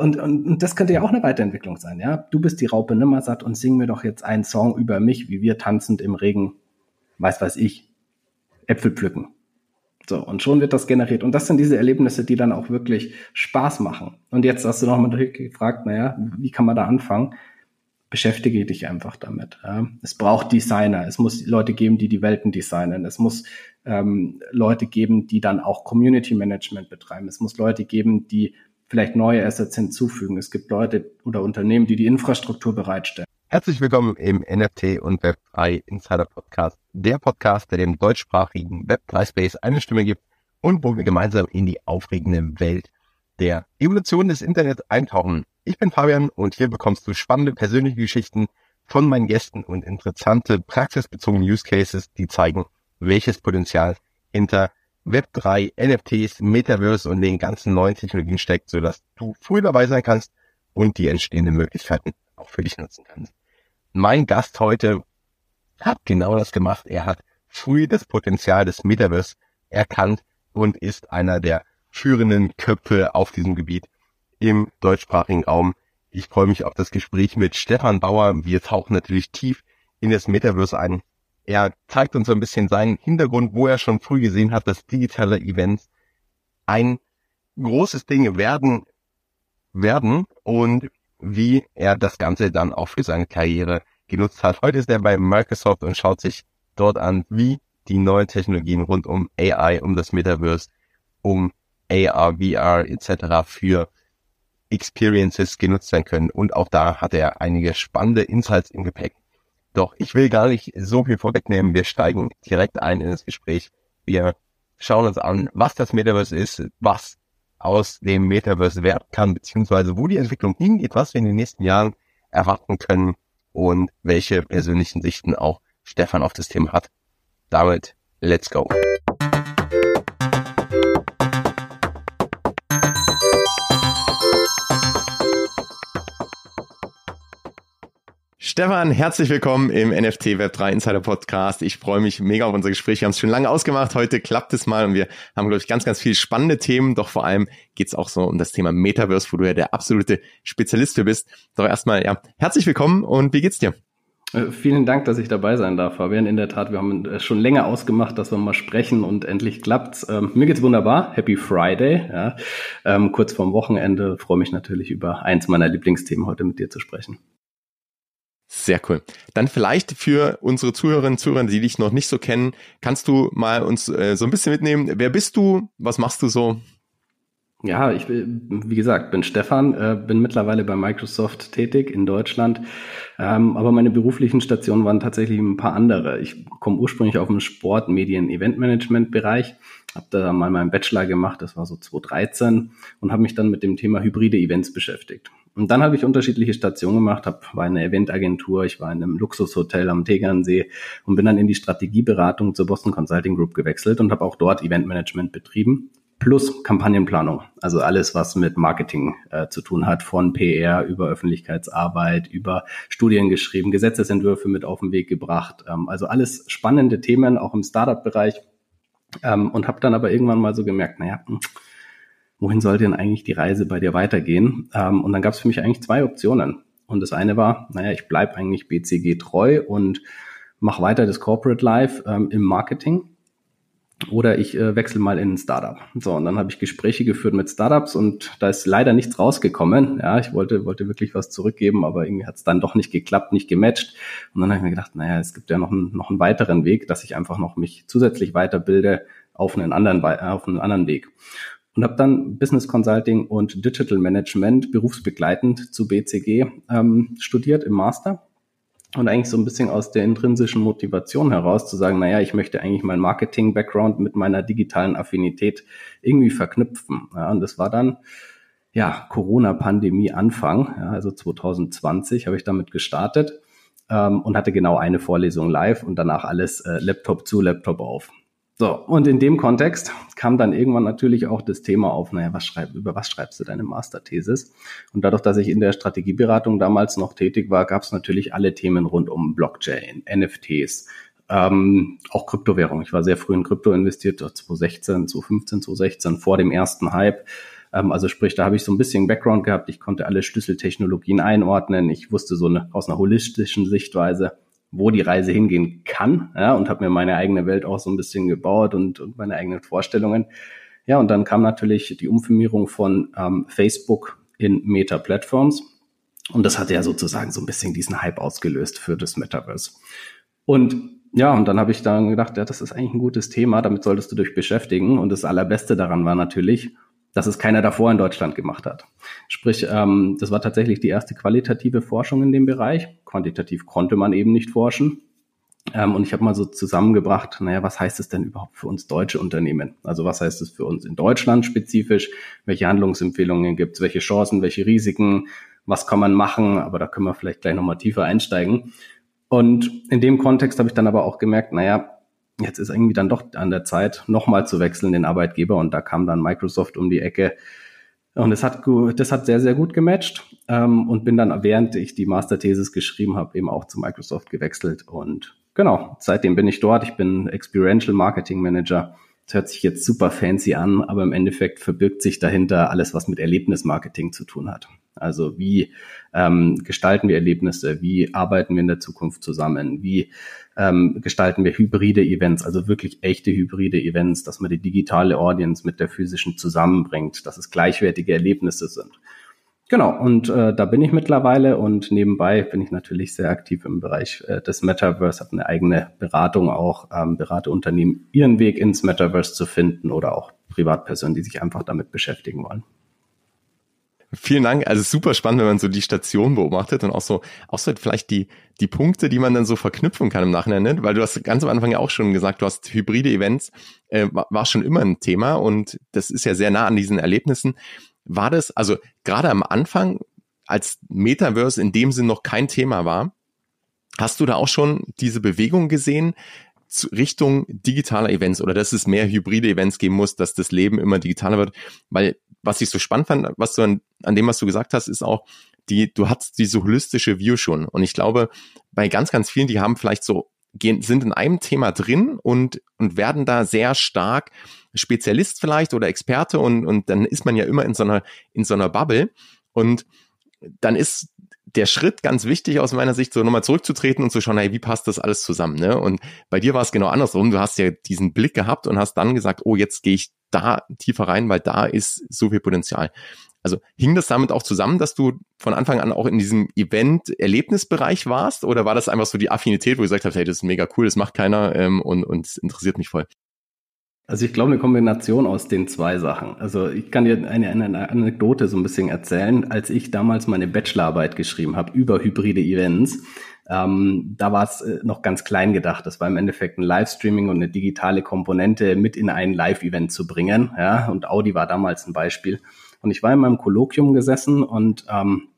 Und, und, und das könnte ja auch eine Weiterentwicklung sein, ja. Du bist die Raupe Nimmersatt und sing mir doch jetzt einen Song über mich, wie wir tanzend im Regen, weiß weiß ich, Äpfel pflücken. So, und schon wird das generiert. Und das sind diese Erlebnisse, die dann auch wirklich Spaß machen. Und jetzt hast du noch mal gefragt, naja, wie kann man da anfangen? Beschäftige dich einfach damit. Ja. Es braucht Designer. Es muss Leute geben, die die Welten designen. Es muss ähm, Leute geben, die dann auch Community Management betreiben. Es muss Leute geben, die vielleicht neue Assets hinzufügen. Es gibt Leute oder Unternehmen, die die Infrastruktur bereitstellen. Herzlich willkommen im NFT und Web3 Insider Podcast, der Podcast, der dem deutschsprachigen Web3 Space eine Stimme gibt und wo wir gemeinsam in die aufregende Welt der Evolution des Internets eintauchen. Ich bin Fabian und hier bekommst du spannende persönliche Geschichten von meinen Gästen und interessante praxisbezogene Use Cases, die zeigen, welches Potenzial hinter Web3, NFTs, Metaverse und den ganzen neuen Technologien steckt, sodass du früh dabei sein kannst und die entstehenden Möglichkeiten auch für dich nutzen kannst. Mein Gast heute hat genau das gemacht. Er hat früh das Potenzial des Metaverse erkannt und ist einer der führenden Köpfe auf diesem Gebiet im deutschsprachigen Raum. Ich freue mich auf das Gespräch mit Stefan Bauer. Wir tauchen natürlich tief in das Metaverse ein er zeigt uns so ein bisschen seinen Hintergrund, wo er schon früh gesehen hat, dass digitale Events ein großes Ding werden, werden und wie er das Ganze dann auch für seine Karriere genutzt hat. Heute ist er bei Microsoft und schaut sich dort an, wie die neuen Technologien rund um AI, um das Metaverse, um AR, VR etc. für Experiences genutzt werden können. Und auch da hat er einige spannende Insights im Gepäck. Doch ich will gar nicht so viel vorwegnehmen. Wir steigen direkt ein in das Gespräch. Wir schauen uns an, was das Metaverse ist, was aus dem Metaverse werden kann, beziehungsweise wo die Entwicklung hingeht, was wir in den nächsten Jahren erwarten können und welche persönlichen Sichten auch Stefan auf das Thema hat. Damit, let's go. Stefan, herzlich willkommen im NFT Web3 Insider Podcast. Ich freue mich mega auf unser Gespräch. Wir haben es schon lange ausgemacht. Heute klappt es mal und wir haben, glaube ich, ganz, ganz viele spannende Themen. Doch vor allem geht es auch so um das Thema Metaverse, wo du ja der absolute Spezialist für bist. Doch erstmal, ja, herzlich willkommen und wie geht's dir? Äh, vielen Dank, dass ich dabei sein darf, Fabian. In der Tat, wir haben äh, schon länger ausgemacht, dass wir mal sprechen und endlich klappt's. Ähm, mir geht's wunderbar. Happy Friday. Ja. Ähm, kurz vorm Wochenende freue mich natürlich über eins meiner Lieblingsthemen heute mit dir zu sprechen. Sehr cool. Dann vielleicht für unsere Zuhörerinnen und Zuhörer, die dich noch nicht so kennen, kannst du mal uns äh, so ein bisschen mitnehmen. Wer bist du? Was machst du so? Ja, ich wie gesagt, bin Stefan, äh, bin mittlerweile bei Microsoft tätig in Deutschland, ähm, aber meine beruflichen Stationen waren tatsächlich ein paar andere. Ich komme ursprünglich auf dem Sport, Medien, Eventmanagement-Bereich, habe da mal meinen Bachelor gemacht, das war so 2013 und habe mich dann mit dem Thema hybride Events beschäftigt. Und dann habe ich unterschiedliche Stationen gemacht, hab, war in einer Eventagentur, ich war in einem Luxushotel am Tegernsee und bin dann in die Strategieberatung zur Boston Consulting Group gewechselt und habe auch dort Eventmanagement betrieben plus Kampagnenplanung. Also alles, was mit Marketing äh, zu tun hat, von PR über Öffentlichkeitsarbeit, über Studien geschrieben, Gesetzesentwürfe mit auf den Weg gebracht. Ähm, also alles spannende Themen, auch im Startup-Bereich. Ähm, und habe dann aber irgendwann mal so gemerkt, naja, hm, wohin soll denn eigentlich die Reise bei dir weitergehen? Ähm, und dann gab es für mich eigentlich zwei Optionen. Und das eine war, naja, ich bleib eigentlich BCG treu und mache weiter das Corporate Life ähm, im Marketing oder ich äh, wechsle mal in ein Startup. So, und dann habe ich Gespräche geführt mit Startups und da ist leider nichts rausgekommen. Ja, ich wollte, wollte wirklich was zurückgeben, aber irgendwie hat es dann doch nicht geklappt, nicht gematcht. Und dann habe ich mir gedacht, naja, es gibt ja noch einen, noch einen weiteren Weg, dass ich einfach noch mich zusätzlich weiterbilde auf einen anderen, auf einen anderen Weg und habe dann Business Consulting und Digital Management berufsbegleitend zu BCG ähm, studiert im Master und eigentlich so ein bisschen aus der intrinsischen Motivation heraus zu sagen, naja, ich möchte eigentlich mein Marketing-Background mit meiner digitalen Affinität irgendwie verknüpfen. Ja, und das war dann ja Corona-Pandemie Anfang, ja, also 2020 habe ich damit gestartet ähm, und hatte genau eine Vorlesung live und danach alles äh, Laptop zu, Laptop auf. So, und in dem Kontext kam dann irgendwann natürlich auch das Thema auf, naja, was schreib, über was schreibst du deine Masterthesis? Und dadurch, dass ich in der Strategieberatung damals noch tätig war, gab es natürlich alle Themen rund um Blockchain, NFTs, ähm, auch Kryptowährung. Ich war sehr früh in Krypto investiert, 2016, 2015, 2016, vor dem ersten Hype. Ähm, also sprich, da habe ich so ein bisschen Background gehabt. Ich konnte alle Schlüsseltechnologien einordnen. Ich wusste so eine, aus einer holistischen Sichtweise, wo die Reise hingehen kann ja, und habe mir meine eigene Welt auch so ein bisschen gebaut und, und meine eigenen Vorstellungen. Ja, und dann kam natürlich die Umfirmierung von ähm, Facebook in Meta Platforms. Und das hat ja sozusagen so ein bisschen diesen Hype ausgelöst für das Metaverse. Und ja, und dann habe ich dann gedacht, ja, das ist eigentlich ein gutes Thema, damit solltest du dich beschäftigen. Und das Allerbeste daran war natürlich, dass es keiner davor in Deutschland gemacht hat. Sprich, ähm, das war tatsächlich die erste qualitative Forschung in dem Bereich. Quantitativ konnte man eben nicht forschen. Ähm, und ich habe mal so zusammengebracht, naja, was heißt es denn überhaupt für uns deutsche Unternehmen? Also was heißt es für uns in Deutschland spezifisch? Welche Handlungsempfehlungen gibt es? Welche Chancen, welche Risiken? Was kann man machen? Aber da können wir vielleicht gleich nochmal tiefer einsteigen. Und in dem Kontext habe ich dann aber auch gemerkt, naja, jetzt ist irgendwie dann doch an der Zeit, nochmal zu wechseln, den Arbeitgeber. Und da kam dann Microsoft um die Ecke. Und das hat, das hat sehr, sehr gut gematcht. Ähm, und bin dann, während ich die Masterthesis geschrieben habe, eben auch zu Microsoft gewechselt. Und genau, seitdem bin ich dort. Ich bin Experiential Marketing Manager. Das hört sich jetzt super fancy an, aber im Endeffekt verbirgt sich dahinter alles, was mit Erlebnismarketing zu tun hat. Also wie ähm, gestalten wir Erlebnisse, wie arbeiten wir in der Zukunft zusammen, wie ähm, gestalten wir hybride Events, also wirklich echte hybride Events, dass man die digitale Audience mit der physischen zusammenbringt, dass es gleichwertige Erlebnisse sind. Genau, und äh, da bin ich mittlerweile und nebenbei bin ich natürlich sehr aktiv im Bereich äh, des Metaverse, habe eine eigene Beratung auch, ähm, berate Unternehmen, ihren Weg ins Metaverse zu finden oder auch Privatpersonen, die sich einfach damit beschäftigen wollen. Vielen Dank. Also super spannend, wenn man so die Station beobachtet und auch so, auch so vielleicht die, die Punkte, die man dann so verknüpfen kann im Nachhinein, ne? weil du hast ganz am Anfang ja auch schon gesagt, du hast hybride Events, äh, war schon immer ein Thema und das ist ja sehr nah an diesen Erlebnissen. War das, also gerade am Anfang, als Metaverse in dem Sinn noch kein Thema war, hast du da auch schon diese Bewegung gesehen, Richtung digitaler Events oder dass es mehr hybride Events geben muss, dass das Leben immer digitaler wird. Weil was ich so spannend fand, was du an, an dem, was du gesagt hast, ist auch, die, du hast diese holistische View schon. Und ich glaube, bei ganz, ganz vielen, die haben vielleicht so, gehen, sind in einem Thema drin und, und werden da sehr stark Spezialist vielleicht oder Experte und, und dann ist man ja immer in so einer, in so einer Bubble. Und dann ist der Schritt ganz wichtig aus meiner Sicht, so nochmal zurückzutreten und zu schauen, hey, wie passt das alles zusammen? Ne? Und bei dir war es genau andersrum. Du hast ja diesen Blick gehabt und hast dann gesagt, oh, jetzt gehe ich da tiefer rein, weil da ist so viel Potenzial. Also hing das damit auch zusammen, dass du von Anfang an auch in diesem Event-Erlebnisbereich warst? Oder war das einfach so die Affinität, wo du gesagt hast, hey, das ist mega cool, das macht keiner ähm, und, und es interessiert mich voll? Also ich glaube eine Kombination aus den zwei Sachen. Also ich kann dir eine, eine Anekdote so ein bisschen erzählen. Als ich damals meine Bachelorarbeit geschrieben habe über hybride Events, ähm, da war es äh, noch ganz klein gedacht. Das war im Endeffekt ein Livestreaming und eine digitale Komponente mit in ein Live-Event zu bringen. Ja, und Audi war damals ein Beispiel. Und ich war in meinem Kolloquium gesessen und ähm,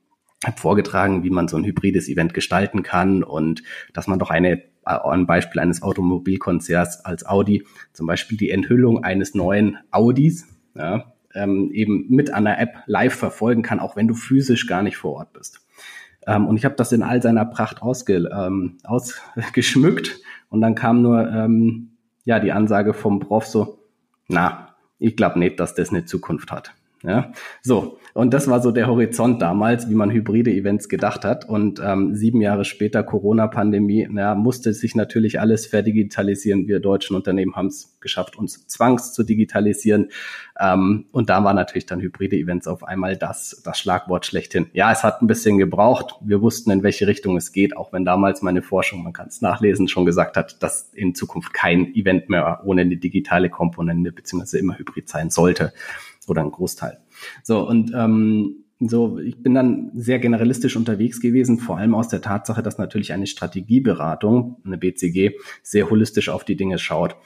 habe vorgetragen, wie man so ein hybrides Event gestalten kann und dass man doch eine ein Beispiel eines Automobilkonzerts als Audi, zum Beispiel die Enthüllung eines neuen Audis, ja, ähm, eben mit einer App live verfolgen kann, auch wenn du physisch gar nicht vor Ort bist. Ähm, und ich habe das in all seiner Pracht ausge, ähm, ausgeschmückt und dann kam nur ähm, ja die Ansage vom Prof so, na, ich glaube nicht, dass das eine Zukunft hat. Ja, so. Und das war so der Horizont damals, wie man hybride Events gedacht hat. Und ähm, sieben Jahre später Corona-Pandemie, ja, musste sich natürlich alles verdigitalisieren. Wir deutschen Unternehmen haben es geschafft, uns zwangs zu digitalisieren. Ähm, und da war natürlich dann hybride Events auf einmal das, das Schlagwort schlechthin. Ja, es hat ein bisschen gebraucht. Wir wussten, in welche Richtung es geht, auch wenn damals meine Forschung, man kann es nachlesen, schon gesagt hat, dass in Zukunft kein Event mehr ohne eine digitale Komponente beziehungsweise immer hybrid sein sollte oder ein Großteil. So, und ähm, so, ich bin dann sehr generalistisch unterwegs gewesen, vor allem aus der Tatsache, dass natürlich eine Strategieberatung, eine BCG, sehr holistisch auf die Dinge schaut.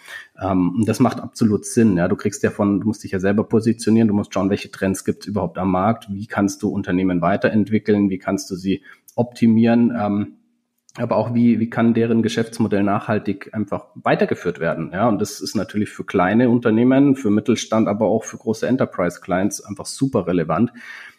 Ähm, und das macht absolut Sinn. Ja, du kriegst ja von, du musst dich ja selber positionieren, du musst schauen, welche Trends gibt es überhaupt am Markt, wie kannst du Unternehmen weiterentwickeln, wie kannst du sie optimieren. Ähm, aber auch wie, wie kann deren Geschäftsmodell nachhaltig einfach weitergeführt werden. Ja, und das ist natürlich für kleine Unternehmen, für Mittelstand, aber auch für große Enterprise-Clients einfach super relevant.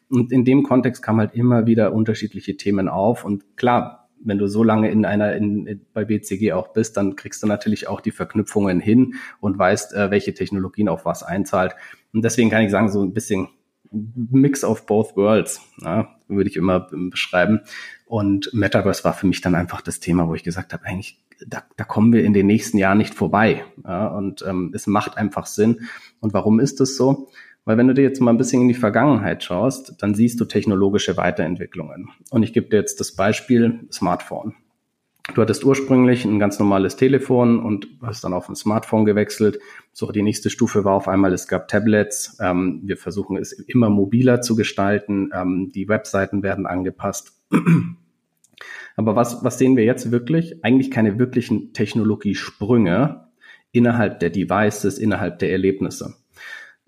Und in dem Kontext kamen halt immer wieder unterschiedliche Themen auf. Und klar, wenn du so lange in einer in, bei BCG auch bist, dann kriegst du natürlich auch die Verknüpfungen hin und weißt, äh, welche Technologien auf was einzahlt. Und deswegen kann ich sagen, so ein bisschen Mix of both worlds, ja, würde ich immer beschreiben. Und Metaverse war für mich dann einfach das Thema, wo ich gesagt habe, eigentlich, da, da kommen wir in den nächsten Jahren nicht vorbei. Ja, und ähm, es macht einfach Sinn. Und warum ist das so? Weil wenn du dir jetzt mal ein bisschen in die Vergangenheit schaust, dann siehst du technologische Weiterentwicklungen. Und ich gebe dir jetzt das Beispiel Smartphone. Du hattest ursprünglich ein ganz normales Telefon und hast dann auf ein Smartphone gewechselt. So, die nächste Stufe war auf einmal, es gab Tablets. Ähm, wir versuchen es immer mobiler zu gestalten. Ähm, die Webseiten werden angepasst. Aber was, was sehen wir jetzt wirklich? Eigentlich keine wirklichen Technologiesprünge innerhalb der Devices, innerhalb der Erlebnisse.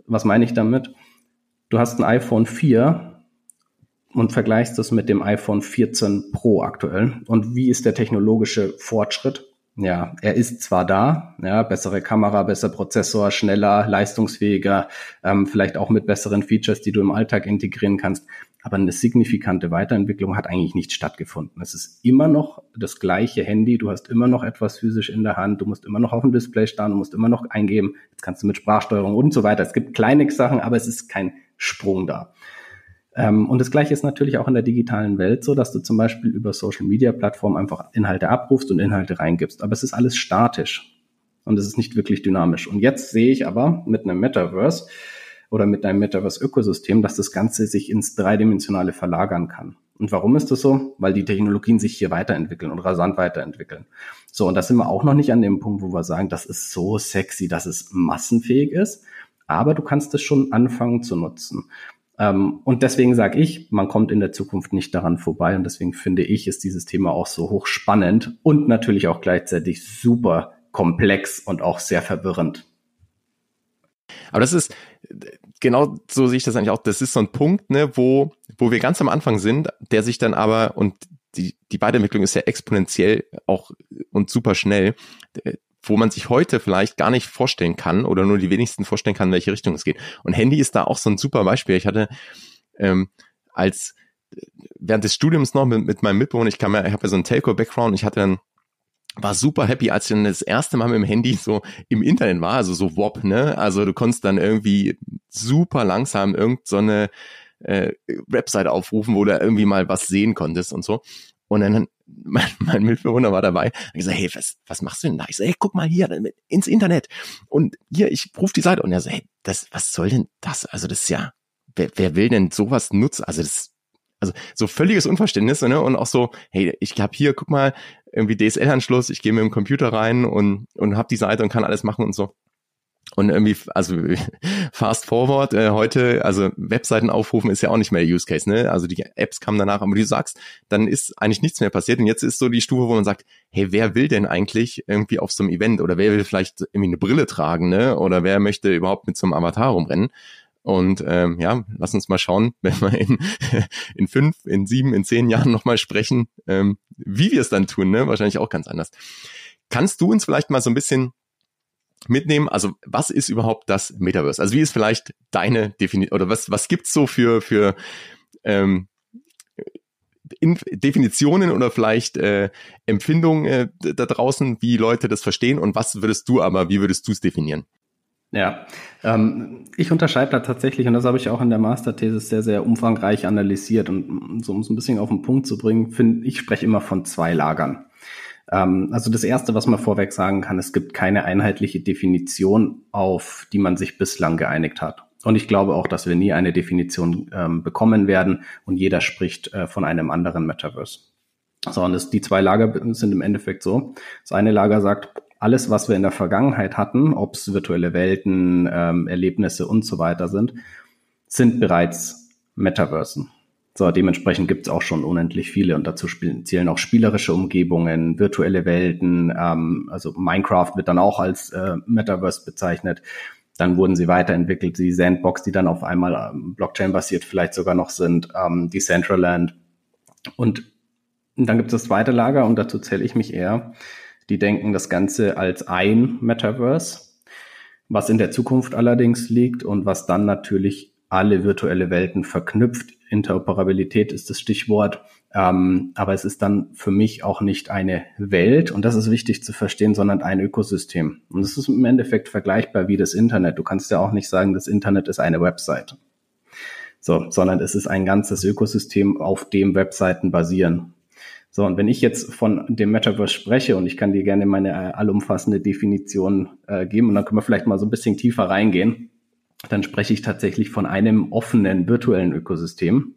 Was meine ich damit? Du hast ein iPhone 4 und vergleichst das mit dem iPhone 14 Pro aktuell. Und wie ist der technologische Fortschritt? Ja, er ist zwar da, ja, bessere Kamera, besser Prozessor, schneller, leistungsfähiger, ähm, vielleicht auch mit besseren Features, die du im Alltag integrieren kannst. Aber eine signifikante Weiterentwicklung hat eigentlich nicht stattgefunden. Es ist immer noch das gleiche Handy. Du hast immer noch etwas physisch in der Hand. Du musst immer noch auf dem Display starren. Du musst immer noch eingeben. Jetzt kannst du mit Sprachsteuerung und so weiter. Es gibt kleine Sachen, aber es ist kein Sprung da. Ähm, und das Gleiche ist natürlich auch in der digitalen Welt so, dass du zum Beispiel über Social Media Plattformen einfach Inhalte abrufst und Inhalte reingibst. Aber es ist alles statisch und es ist nicht wirklich dynamisch. Und jetzt sehe ich aber mit einem Metaverse oder mit einem Metaverse-Ökosystem, dass das Ganze sich ins Dreidimensionale verlagern kann. Und warum ist das so? Weil die Technologien sich hier weiterentwickeln und rasant weiterentwickeln. So, und da sind wir auch noch nicht an dem Punkt, wo wir sagen, das ist so sexy, dass es massenfähig ist. Aber du kannst es schon anfangen zu nutzen. Ähm, und deswegen sage ich, man kommt in der Zukunft nicht daran vorbei. Und deswegen finde ich, ist dieses Thema auch so hochspannend und natürlich auch gleichzeitig super komplex und auch sehr verwirrend. Aber das ist, genau so sehe ich das eigentlich auch. Das ist so ein Punkt, ne, wo, wo wir ganz am Anfang sind, der sich dann aber, und die, die Weiterentwicklung ist ja exponentiell auch und super schnell, wo man sich heute vielleicht gar nicht vorstellen kann oder nur die wenigsten vorstellen kann, in welche Richtung es geht. Und Handy ist da auch so ein super Beispiel. Ich hatte ähm, als während des Studiums noch mit, mit meinem Mitbewohner, ich kam ja, ich habe ja so einen Telco-Background, ich hatte dann war super happy, als ich dann das erste Mal mit dem Handy so im Internet war, also so WOP, ne? Also du konntest dann irgendwie super langsam irgend so eine äh, Website aufrufen, wo du irgendwie mal was sehen konntest und so. Und dann mein, mein Mitbewohner war dabei. Und ich so, hey, was, was machst du denn da? Ich so, hey, guck mal hier ins Internet. Und hier, ich rufe die Seite. Und er so, hey, das, was soll denn das? Also das ist ja, wer, wer will denn sowas nutzen? Also das, also so völliges Unverständnis, ne? Und auch so, hey, ich habe hier, guck mal, irgendwie DSL-Anschluss, ich gehe mit dem Computer rein und, und hab die Seite und kann alles machen und so. Und irgendwie, also fast forward, äh, heute, also Webseiten aufrufen ist ja auch nicht mehr Use Case, ne? Also die Apps kamen danach, aber wie du sagst, dann ist eigentlich nichts mehr passiert. Und jetzt ist so die Stufe, wo man sagt, hey, wer will denn eigentlich irgendwie auf so einem Event oder wer will vielleicht irgendwie eine Brille tragen, ne? Oder wer möchte überhaupt mit so einem Avatar rumrennen? Und ähm, ja, lass uns mal schauen, wenn wir in, in fünf, in sieben, in zehn Jahren nochmal sprechen, ähm, wie wir es dann tun, ne? Wahrscheinlich auch ganz anders. Kannst du uns vielleicht mal so ein bisschen mitnehmen. Also was ist überhaupt das Metaverse? Also wie ist vielleicht deine Definition oder was, was gibt's so für, für ähm, in Definitionen oder vielleicht äh, Empfindungen äh, da draußen, wie Leute das verstehen und was würdest du aber, wie würdest du es definieren? Ja, ähm, ich unterscheide da tatsächlich, und das habe ich auch in der Masterthese sehr, sehr umfangreich analysiert. Und so um es ein bisschen auf den Punkt zu bringen, finde ich spreche immer von zwei Lagern. Ähm, also das Erste, was man vorweg sagen kann, es gibt keine einheitliche Definition, auf die man sich bislang geeinigt hat. Und ich glaube auch, dass wir nie eine Definition ähm, bekommen werden und jeder spricht äh, von einem anderen Metaverse. So, und die zwei Lager sind im Endeffekt so. Das eine Lager sagt, alles, was wir in der Vergangenheit hatten, ob es virtuelle Welten, ähm, Erlebnisse und so weiter sind, sind bereits Metaversen. So, dementsprechend gibt es auch schon unendlich viele und dazu spielen, zählen auch spielerische Umgebungen, virtuelle Welten, ähm, also Minecraft wird dann auch als äh, Metaverse bezeichnet. Dann wurden sie weiterentwickelt, die Sandbox, die dann auf einmal ähm, Blockchain-basiert vielleicht sogar noch sind, ähm, Decentraland. Und dann gibt es das zweite Lager und dazu zähle ich mich eher. Die denken das Ganze als ein Metaverse, was in der Zukunft allerdings liegt und was dann natürlich alle virtuelle Welten verknüpft Interoperabilität ist das Stichwort. Ähm, aber es ist dann für mich auch nicht eine Welt, und das ist wichtig zu verstehen, sondern ein Ökosystem. Und es ist im Endeffekt vergleichbar wie das Internet. Du kannst ja auch nicht sagen, das Internet ist eine Website. So, sondern es ist ein ganzes Ökosystem, auf dem Webseiten basieren. So, und wenn ich jetzt von dem Metaverse spreche und ich kann dir gerne meine äh, allumfassende Definition äh, geben und dann können wir vielleicht mal so ein bisschen tiefer reingehen, dann spreche ich tatsächlich von einem offenen virtuellen Ökosystem,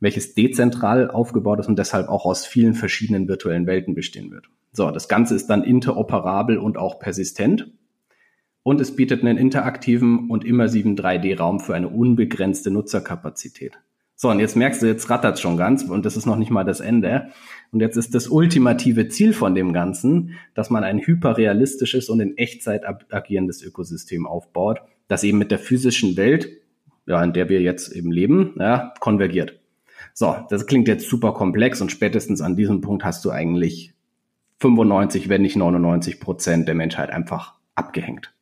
welches dezentral aufgebaut ist und deshalb auch aus vielen verschiedenen virtuellen Welten bestehen wird. So, das Ganze ist dann interoperabel und auch persistent. Und es bietet einen interaktiven und immersiven 3D-Raum für eine unbegrenzte Nutzerkapazität. So, und jetzt merkst du, jetzt rattert schon ganz und das ist noch nicht mal das Ende. Und jetzt ist das ultimative Ziel von dem Ganzen, dass man ein hyperrealistisches und in Echtzeit agierendes Ökosystem aufbaut, das eben mit der physischen Welt, ja, in der wir jetzt eben leben, ja, konvergiert. So, das klingt jetzt super komplex und spätestens an diesem Punkt hast du eigentlich 95, wenn nicht 99 Prozent der Menschheit einfach abgehängt.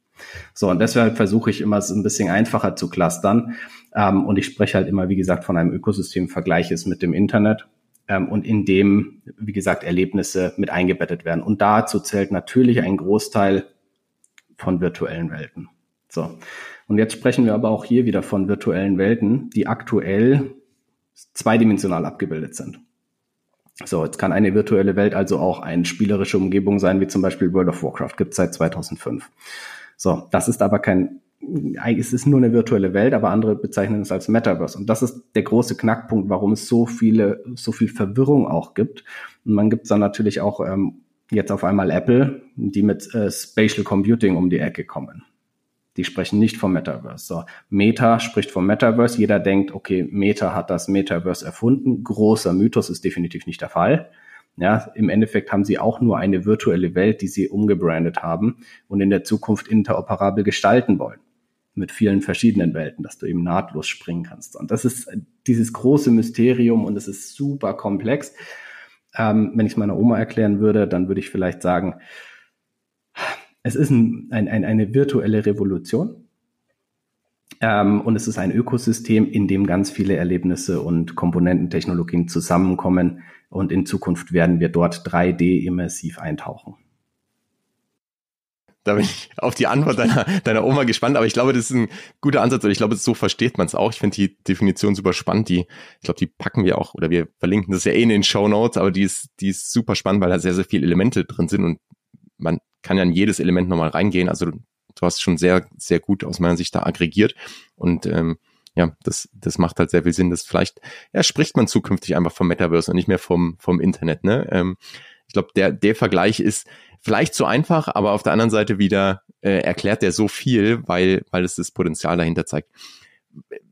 So, und deshalb versuche ich immer es ein bisschen einfacher zu clustern. Ähm, und ich spreche halt immer, wie gesagt, von einem Ökosystem, vergleiche es mit dem Internet ähm, und in dem, wie gesagt, Erlebnisse mit eingebettet werden. Und dazu zählt natürlich ein Großteil von virtuellen Welten. So. Und jetzt sprechen wir aber auch hier wieder von virtuellen Welten, die aktuell zweidimensional abgebildet sind. So, jetzt kann eine virtuelle Welt also auch eine spielerische Umgebung sein, wie zum Beispiel World of Warcraft, gibt seit 2005. So, das ist aber kein, es ist nur eine virtuelle Welt, aber andere bezeichnen es als Metaverse. Und das ist der große Knackpunkt, warum es so viele, so viel Verwirrung auch gibt. Und man gibt dann natürlich auch ähm, jetzt auf einmal Apple, die mit äh, Spatial Computing um die Ecke kommen. Die sprechen nicht vom Metaverse. So, Meta spricht vom Metaverse. Jeder denkt, okay, Meta hat das Metaverse erfunden. Großer Mythos ist definitiv nicht der Fall. Ja, im Endeffekt haben sie auch nur eine virtuelle Welt, die sie umgebrandet haben und in der Zukunft interoperabel gestalten wollen. Mit vielen verschiedenen Welten, dass du eben nahtlos springen kannst. Und das ist dieses große Mysterium und es ist super komplex. Ähm, wenn ich es meiner Oma erklären würde, dann würde ich vielleicht sagen, es ist ein, ein, ein, eine virtuelle Revolution. Ähm, und es ist ein Ökosystem, in dem ganz viele Erlebnisse und Komponententechnologien zusammenkommen, und in Zukunft werden wir dort 3D immersiv eintauchen. Da bin ich auf die Antwort deiner, deiner Oma gespannt, aber ich glaube, das ist ein guter Ansatz und ich glaube, so versteht man es auch. Ich finde die Definition super spannend. Die, ich glaube, die packen wir auch oder wir verlinken das ja eh in den Show Notes, aber die ist, die ist super spannend, weil da sehr, sehr viele Elemente drin sind und man kann ja in jedes Element nochmal reingehen. Also du, du hast schon sehr, sehr gut aus meiner Sicht da aggregiert und ähm, ja, das, das macht halt sehr viel Sinn. Das vielleicht, ja, spricht man zukünftig einfach vom Metaverse und nicht mehr vom, vom Internet, ne? Ähm, ich glaube, der, der Vergleich ist vielleicht zu einfach, aber auf der anderen Seite wieder äh, erklärt der so viel, weil, weil es das Potenzial dahinter zeigt.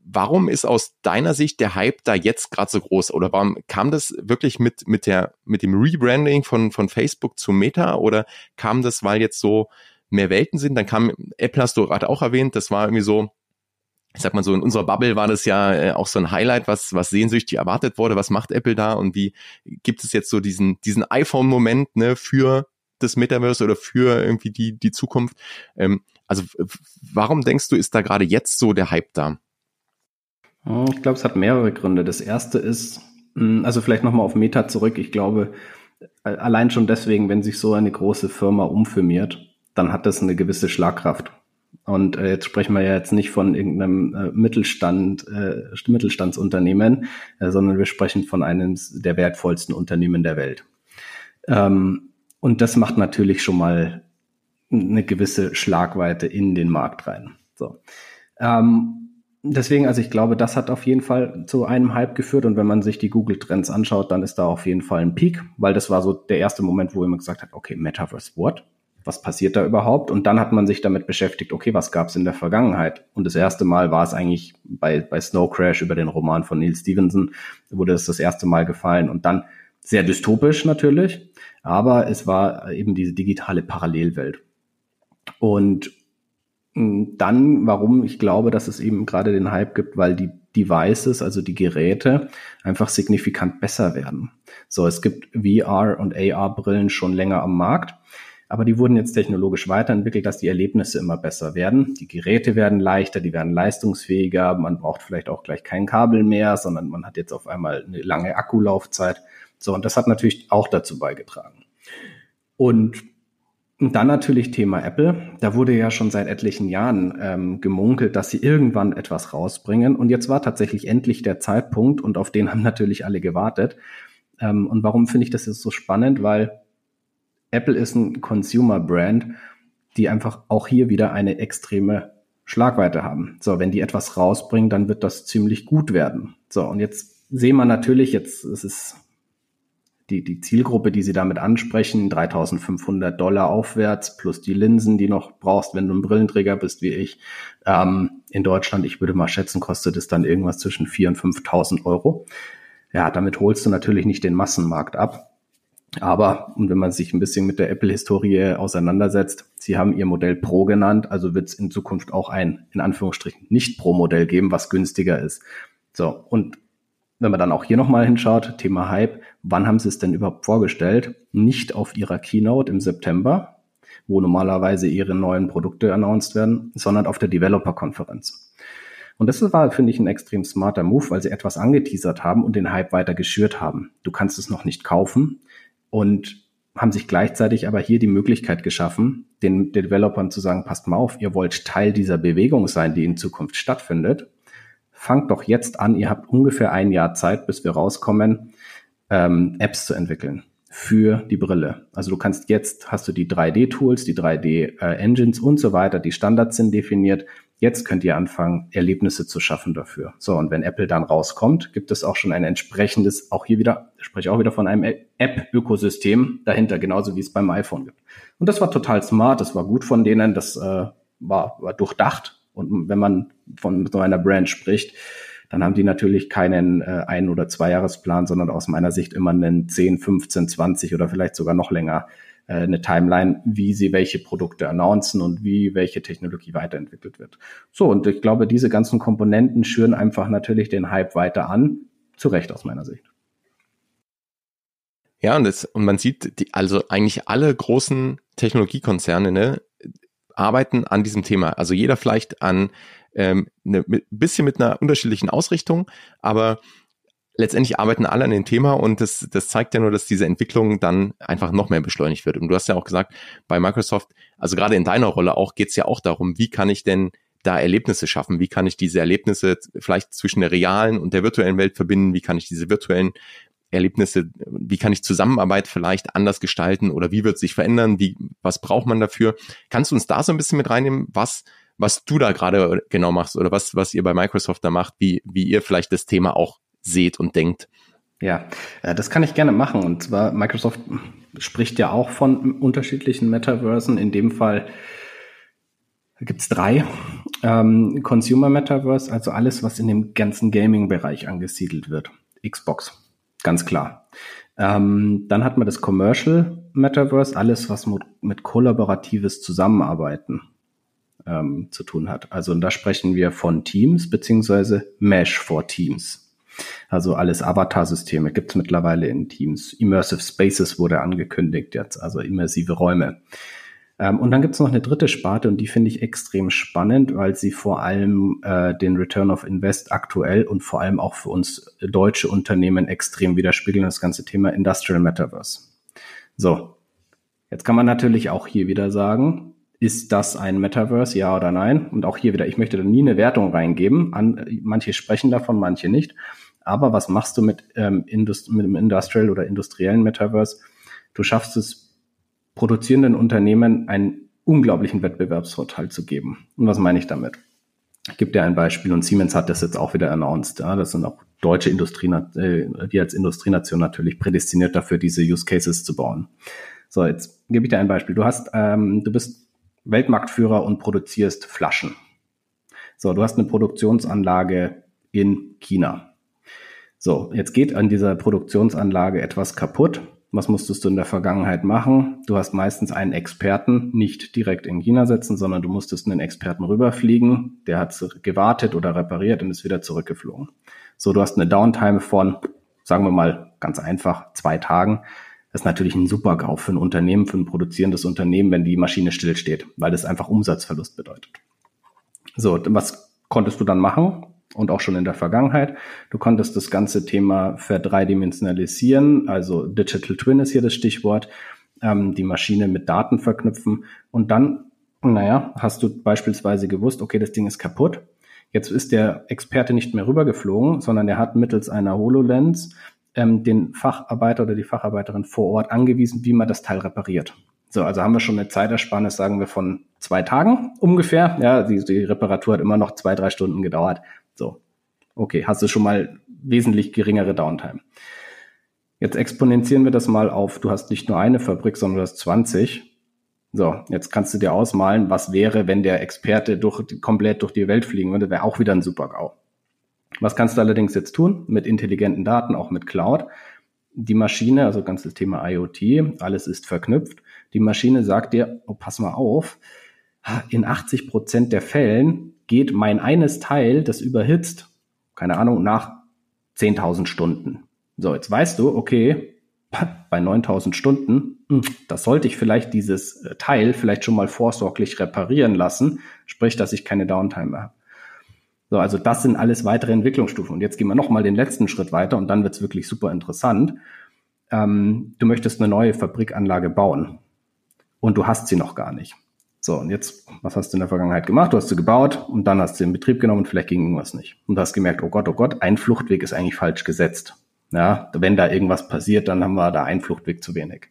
Warum ist aus deiner Sicht der Hype da jetzt gerade so groß? Oder warum kam das wirklich mit, mit, der, mit dem Rebranding von, von Facebook zu Meta? Oder kam das, weil jetzt so mehr Welten sind? Dann kam Apple, hast du gerade auch erwähnt, das war irgendwie so, ich sag mal so, in unserer Bubble war das ja äh, auch so ein Highlight, was, was sehnsüchtig erwartet wurde. Was macht Apple da und wie gibt es jetzt so diesen, diesen iPhone-Moment ne, für das Metaverse oder für irgendwie die, die Zukunft? Ähm, also warum denkst du, ist da gerade jetzt so der Hype da? Ich glaube, es hat mehrere Gründe. Das erste ist, hm, also vielleicht nochmal auf Meta zurück. Ich glaube, allein schon deswegen, wenn sich so eine große Firma umfirmiert, dann hat das eine gewisse Schlagkraft. Und äh, jetzt sprechen wir ja jetzt nicht von irgendeinem äh, Mittelstand, äh, Mittelstandsunternehmen, äh, sondern wir sprechen von einem der wertvollsten Unternehmen der Welt. Ähm, und das macht natürlich schon mal eine gewisse Schlagweite in den Markt rein. So. Ähm, deswegen, also ich glaube, das hat auf jeden Fall zu einem Hype geführt. Und wenn man sich die Google Trends anschaut, dann ist da auf jeden Fall ein Peak, weil das war so der erste Moment, wo jemand gesagt hat, okay, Metaverse what? was passiert da überhaupt? Und dann hat man sich damit beschäftigt, okay, was gab es in der Vergangenheit? Und das erste Mal war es eigentlich bei, bei Snow Crash über den Roman von Neil Stevenson, wurde es das erste Mal gefallen. Und dann sehr dystopisch natürlich, aber es war eben diese digitale Parallelwelt. Und dann, warum ich glaube, dass es eben gerade den Hype gibt, weil die Devices, also die Geräte, einfach signifikant besser werden. So, es gibt VR und AR-Brillen schon länger am Markt. Aber die wurden jetzt technologisch weiterentwickelt, dass die Erlebnisse immer besser werden. Die Geräte werden leichter, die werden leistungsfähiger. Man braucht vielleicht auch gleich kein Kabel mehr, sondern man hat jetzt auf einmal eine lange Akkulaufzeit. So, und das hat natürlich auch dazu beigetragen. Und Und dann natürlich Thema Apple. Da wurde ja schon seit etlichen Jahren ähm, gemunkelt, dass sie irgendwann etwas rausbringen. Und jetzt war tatsächlich endlich der Zeitpunkt und auf den haben natürlich alle gewartet. Ähm, und warum finde ich das jetzt so spannend? Weil Apple ist ein Consumer-Brand, die einfach auch hier wieder eine extreme Schlagweite haben. So, wenn die etwas rausbringen, dann wird das ziemlich gut werden. So, und jetzt sehen wir natürlich, jetzt ist es die, die Zielgruppe, die sie damit ansprechen, 3500 Dollar aufwärts plus die Linsen, die noch brauchst, wenn du ein Brillenträger bist wie ich. Ähm, in Deutschland, ich würde mal schätzen, kostet es dann irgendwas zwischen 4.000 und 5.000 Euro. Ja, damit holst du natürlich nicht den Massenmarkt ab. Aber, und wenn man sich ein bisschen mit der Apple-Historie auseinandersetzt, sie haben ihr Modell Pro genannt, also wird es in Zukunft auch ein, in Anführungsstrichen, nicht Pro-Modell geben, was günstiger ist. So, und wenn man dann auch hier nochmal hinschaut, Thema Hype, wann haben sie es denn überhaupt vorgestellt? Nicht auf ihrer Keynote im September, wo normalerweise ihre neuen Produkte announced werden, sondern auf der Developer-Konferenz. Und das war, finde ich, ein extrem smarter Move, weil sie etwas angeteasert haben und den Hype weiter geschürt haben. Du kannst es noch nicht kaufen und haben sich gleichzeitig aber hier die Möglichkeit geschaffen, den Developern zu sagen, passt mal auf, ihr wollt Teil dieser Bewegung sein, die in Zukunft stattfindet fangt doch jetzt an, ihr habt ungefähr ein Jahr Zeit, bis wir rauskommen, ähm, Apps zu entwickeln für die Brille. Also du kannst jetzt, hast du die 3D-Tools, die 3D-Engines äh, und so weiter, die Standards sind definiert. Jetzt könnt ihr anfangen, Erlebnisse zu schaffen dafür. So, und wenn Apple dann rauskommt, gibt es auch schon ein entsprechendes, auch hier wieder, ich spreche auch wieder von einem App-Ökosystem dahinter, genauso wie es beim iPhone gibt. Und das war total smart, das war gut von denen, das äh, war, war durchdacht und wenn man von so einer Brand spricht, dann haben die natürlich keinen äh, ein- oder zweijahresplan, sondern aus meiner Sicht immer einen 10, 15, 20 oder vielleicht sogar noch länger äh, eine Timeline, wie sie welche Produkte announcen und wie welche Technologie weiterentwickelt wird. So, und ich glaube, diese ganzen Komponenten schüren einfach natürlich den Hype weiter an, zu Recht aus meiner Sicht. Ja, und, das, und man sieht, die, also eigentlich alle großen Technologiekonzerne, ne, arbeiten an diesem Thema. Also jeder vielleicht an ähm, ne, mit, bisschen mit einer unterschiedlichen Ausrichtung, aber letztendlich arbeiten alle an dem Thema und das, das zeigt ja nur, dass diese Entwicklung dann einfach noch mehr beschleunigt wird. Und du hast ja auch gesagt, bei Microsoft, also gerade in deiner Rolle auch, geht es ja auch darum, wie kann ich denn da Erlebnisse schaffen? Wie kann ich diese Erlebnisse vielleicht zwischen der realen und der virtuellen Welt verbinden? Wie kann ich diese virtuellen Erlebnisse, wie kann ich Zusammenarbeit vielleicht anders gestalten oder wie wird sich verändern, wie, was braucht man dafür? Kannst du uns da so ein bisschen mit reinnehmen, was, was du da gerade genau machst oder was, was ihr bei Microsoft da macht, wie, wie ihr vielleicht das Thema auch seht und denkt? Ja, äh, das kann ich gerne machen. Und zwar, Microsoft spricht ja auch von unterschiedlichen Metaversen. In dem Fall gibt es drei. Ähm, Consumer Metaverse, also alles, was in dem ganzen Gaming-Bereich angesiedelt wird. Xbox, Ganz klar. Ähm, dann hat man das Commercial Metaverse, alles, was mit, mit kollaboratives Zusammenarbeiten ähm, zu tun hat. Also und da sprechen wir von Teams beziehungsweise Mesh for Teams. Also alles Avatar-Systeme gibt es mittlerweile in Teams. Immersive Spaces wurde angekündigt jetzt, also immersive Räume. Ähm, und dann gibt es noch eine dritte Sparte und die finde ich extrem spannend, weil sie vor allem äh, den Return of Invest aktuell und vor allem auch für uns deutsche Unternehmen extrem widerspiegeln, das ganze Thema Industrial Metaverse. So, jetzt kann man natürlich auch hier wieder sagen, ist das ein Metaverse, ja oder nein? Und auch hier wieder, ich möchte da nie eine Wertung reingeben. An, manche sprechen davon, manche nicht. Aber was machst du mit, ähm, Indust mit dem Industrial oder industriellen Metaverse? Du schaffst es produzierenden Unternehmen einen unglaublichen Wettbewerbsvorteil zu geben. Und was meine ich damit? Ich gebe dir ein Beispiel und Siemens hat das jetzt auch wieder announced. Ja, das sind auch deutsche Industrie, äh, die als Industrienation natürlich prädestiniert dafür, diese Use Cases zu bauen. So, jetzt gebe ich dir ein Beispiel. Du hast, ähm, du bist Weltmarktführer und produzierst Flaschen. So, du hast eine Produktionsanlage in China. So, jetzt geht an dieser Produktionsanlage etwas kaputt was musstest du in der Vergangenheit machen? Du hast meistens einen Experten nicht direkt in China setzen, sondern du musstest einen Experten rüberfliegen. Der hat gewartet oder repariert und ist wieder zurückgeflogen. So, du hast eine Downtime von, sagen wir mal ganz einfach, zwei Tagen. Das ist natürlich ein super GAU für ein Unternehmen, für ein produzierendes Unternehmen, wenn die Maschine stillsteht, weil das einfach Umsatzverlust bedeutet. So, was konntest du dann machen? und auch schon in der Vergangenheit. Du konntest das ganze Thema verdreidimensionalisieren, also Digital Twin ist hier das Stichwort. ähm, die Maschine mit Daten verknüpfen und dann, naja, hast du beispielsweise gewusst, okay, das Ding ist kaputt. Jetzt ist der Experte nicht mehr rübergeflogen, sondern er hat mittels einer HoloLens ähm, den Facharbeiter oder die Facharbeiterin vor Ort angewiesen, wie man das Teil repariert. So, also haben wir schon eine Zeitersparnis, sagen wir, von zwei Tagen ungefähr. Ja, die, die Reparatur hat immer noch zwei, drei Stunden gedauert. So, okay, hast du schon mal wesentlich geringere Downtime. Jetzt exponentieren wir das mal auf, du hast nicht nur eine Fabrik, sondern du hast 20. So, jetzt kannst du dir ausmalen, was wäre, wenn der Experte durch, komplett durch die Welt fliegen würde, wäre auch wieder ein Super-GAU. Was kannst du allerdings jetzt tun? Mit intelligenten Daten, auch mit Cloud. Die Maschine, also ganzes Thema IoT, alles ist verknüpft. Die Maschine sagt dir, oh, pass mal auf, in 80 Prozent der Fällen geht mein eines Teil, das überhitzt, keine Ahnung, nach 10.000 Stunden. So, jetzt weißt du, okay, bei 9000 Stunden, hm, das sollte ich vielleicht dieses äh, Teil vielleicht schon mal vorsorglich reparieren lassen, sprich, dass ich keine Downtime habe. So, also das sind alles weitere Entwicklungsstufen. Und jetzt gehen wir nochmal den letzten Schritt weiter und dann wird's wirklich super interessant. Ähm, du möchtest eine neue Fabrikanlage bauen und du hast sie noch gar nicht. So, und jetzt, was hast du in der Vergangenheit gemacht? Du hast sie gebaut und dann hast du sie in Betrieb genommen und vielleicht ging irgendwas nicht. Und du hast gemerkt, oh Gott, oh Gott, ein Fluchtweg ist eigentlich falsch gesetzt. Ja, wenn da irgendwas passiert, dann haben wir da einen Fluchtweg zu wenig.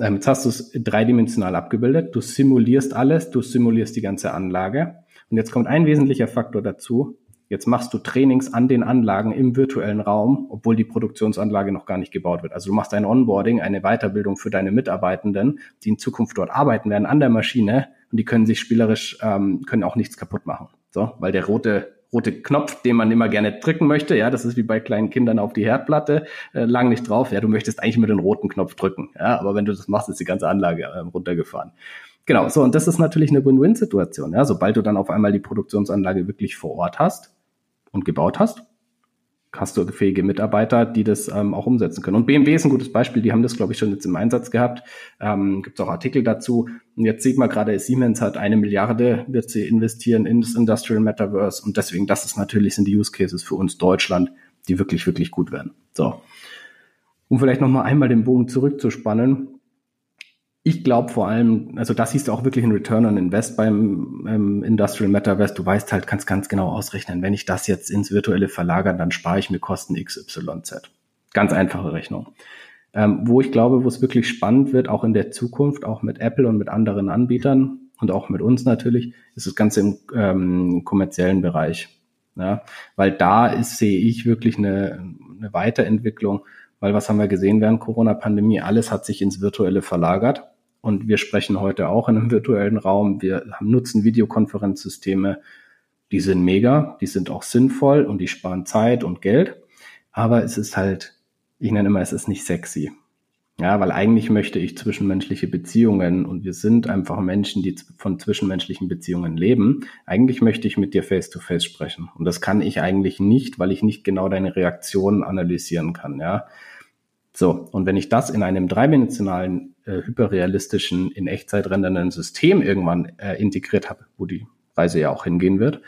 Ähm, jetzt hast du es dreidimensional abgebildet. Du simulierst alles, du simulierst die ganze Anlage. Und jetzt kommt ein wesentlicher Faktor dazu. Jetzt machst du Trainings an den Anlagen im virtuellen Raum, obwohl die Produktionsanlage noch gar nicht gebaut wird. Also du machst ein Onboarding, eine Weiterbildung für deine Mitarbeitenden, die in Zukunft dort arbeiten werden an der Maschine und die können sich spielerisch, ähm, können auch nichts kaputt machen. So, weil der rote rote Knopf, den man immer gerne drücken möchte. Ja, das ist wie bei kleinen Kindern auf die Herdplatte, äh, lang nicht drauf. Ja, du möchtest eigentlich mit den roten Knopf drücken. Ja, aber wenn du das machst, ist die ganze Anlage äh, runtergefahren. Genau, so und das ist natürlich eine Win-Win-Situation. Ja, sobald du dann auf einmal die Produktionsanlage wirklich vor Ort hast, und gebaut hast, hast du fähige Mitarbeiter, die das ähm, auch umsetzen können. Und BMW ist ein gutes Beispiel, die haben das, glaube ich, schon jetzt im Einsatz gehabt. Ähm, Gibt es auch Artikel dazu. Und jetzt sieht man gerade, Siemens hat eine Milliarde, wird sie investieren in das Industrial Metaverse. Und deswegen, das ist natürlich, sind die Use Cases für uns Deutschland, die wirklich, wirklich gut werden. So. Um vielleicht nochmal einmal den Bogen zurückzuspannen, ich glaube vor allem, also das siehst du auch wirklich ein Return on Invest beim ähm, Industrial Metaverse. Du weißt halt, kannst ganz genau ausrechnen, wenn ich das jetzt ins Virtuelle verlagere, dann spare ich mir Kosten XYZ. Ganz einfache Rechnung. Ähm, wo ich glaube, wo es wirklich spannend wird, auch in der Zukunft, auch mit Apple und mit anderen Anbietern und auch mit uns natürlich, ist das Ganze im ähm, kommerziellen Bereich. Ja, weil da ist, sehe ich wirklich eine, eine Weiterentwicklung, weil was haben wir gesehen während Corona-Pandemie? Alles hat sich ins Virtuelle verlagert und wir sprechen heute auch in einem virtuellen Raum. Wir nutzen Videokonferenzsysteme. Die sind mega, die sind auch sinnvoll und die sparen Zeit und Geld. Aber es ist halt, ich nenne immer, es ist nicht sexy. Ja, weil eigentlich möchte ich zwischenmenschliche Beziehungen und wir sind einfach Menschen, die von zwischenmenschlichen Beziehungen leben. Eigentlich möchte ich mit dir face to face sprechen. Und das kann ich eigentlich nicht, weil ich nicht genau deine Reaktionen analysieren kann, ja. So, und wenn ich das in einem dreidimensionalen, äh, hyperrealistischen, in Echtzeit rendernden System irgendwann äh, integriert habe, wo die Reise ja auch hingehen wird,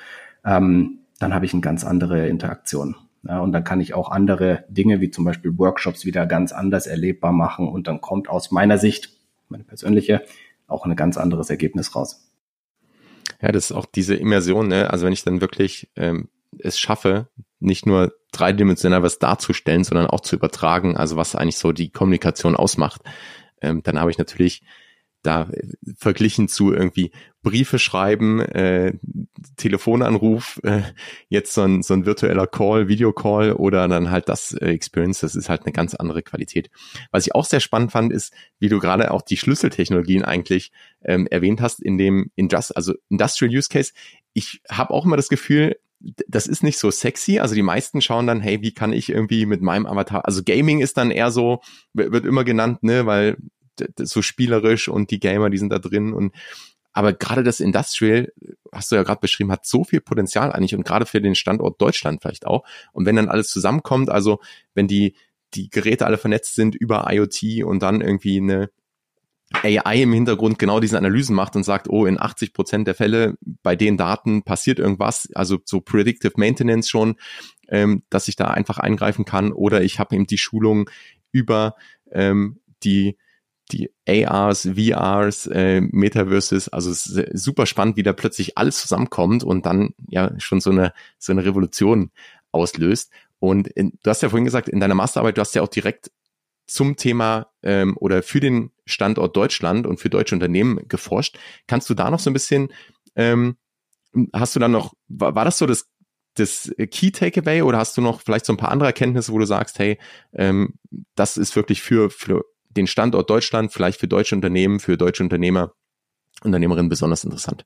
ähm, dann habe ich eine ganz andere Interaktion. Ja, und dann kann ich auch andere Dinge, wie zum Beispiel Workshops, wieder ganz anders erlebbar machen. Und dann kommt aus meiner Sicht, meine persönliche, auch ein ganz anderes Ergebnis raus. Ja, das ist auch diese Immersion, ne? Also wenn ich dann wirklich ähm, es schaffe, nicht nur dreidimensional was darzustellen, sondern auch zu übertragen, also was eigentlich so die Kommunikation ausmacht, ähm, dann habe ich natürlich da verglichen zu irgendwie Briefe schreiben, äh, Telefonanruf, äh, jetzt so ein, so ein virtueller Call, Videocall oder dann halt das äh, Experience, das ist halt eine ganz andere Qualität. Was ich auch sehr spannend fand, ist, wie du gerade auch die Schlüsseltechnologien eigentlich ähm, erwähnt hast in dem Indust also Industrial Use Case. Ich habe auch immer das Gefühl, das ist nicht so sexy. Also die meisten schauen dann, hey, wie kann ich irgendwie mit meinem Avatar, also Gaming ist dann eher so, wird immer genannt, ne, weil so spielerisch und die Gamer, die sind da drin und aber gerade das Industrial, hast du ja gerade beschrieben, hat so viel Potenzial eigentlich und gerade für den Standort Deutschland vielleicht auch. Und wenn dann alles zusammenkommt, also wenn die, die Geräte alle vernetzt sind über IoT und dann irgendwie eine AI im Hintergrund genau diese Analysen macht und sagt, oh, in 80 Prozent der Fälle bei den Daten passiert irgendwas, also so Predictive Maintenance schon, ähm, dass ich da einfach eingreifen kann oder ich habe eben die Schulung über ähm, die die ARs, VRs, äh, Metaverses, also super spannend, wie da plötzlich alles zusammenkommt und dann ja schon so eine, so eine Revolution auslöst. Und in, du hast ja vorhin gesagt, in deiner Masterarbeit, du hast ja auch direkt zum Thema ähm, oder für den Standort Deutschland und für deutsche Unternehmen geforscht. Kannst du da noch so ein bisschen, ähm, hast du dann noch, war, war das so das das Key Takeaway oder hast du noch vielleicht so ein paar andere Erkenntnisse, wo du sagst, hey, ähm, das ist wirklich für, für den Standort Deutschland, vielleicht für deutsche Unternehmen, für deutsche Unternehmer, Unternehmerinnen besonders interessant?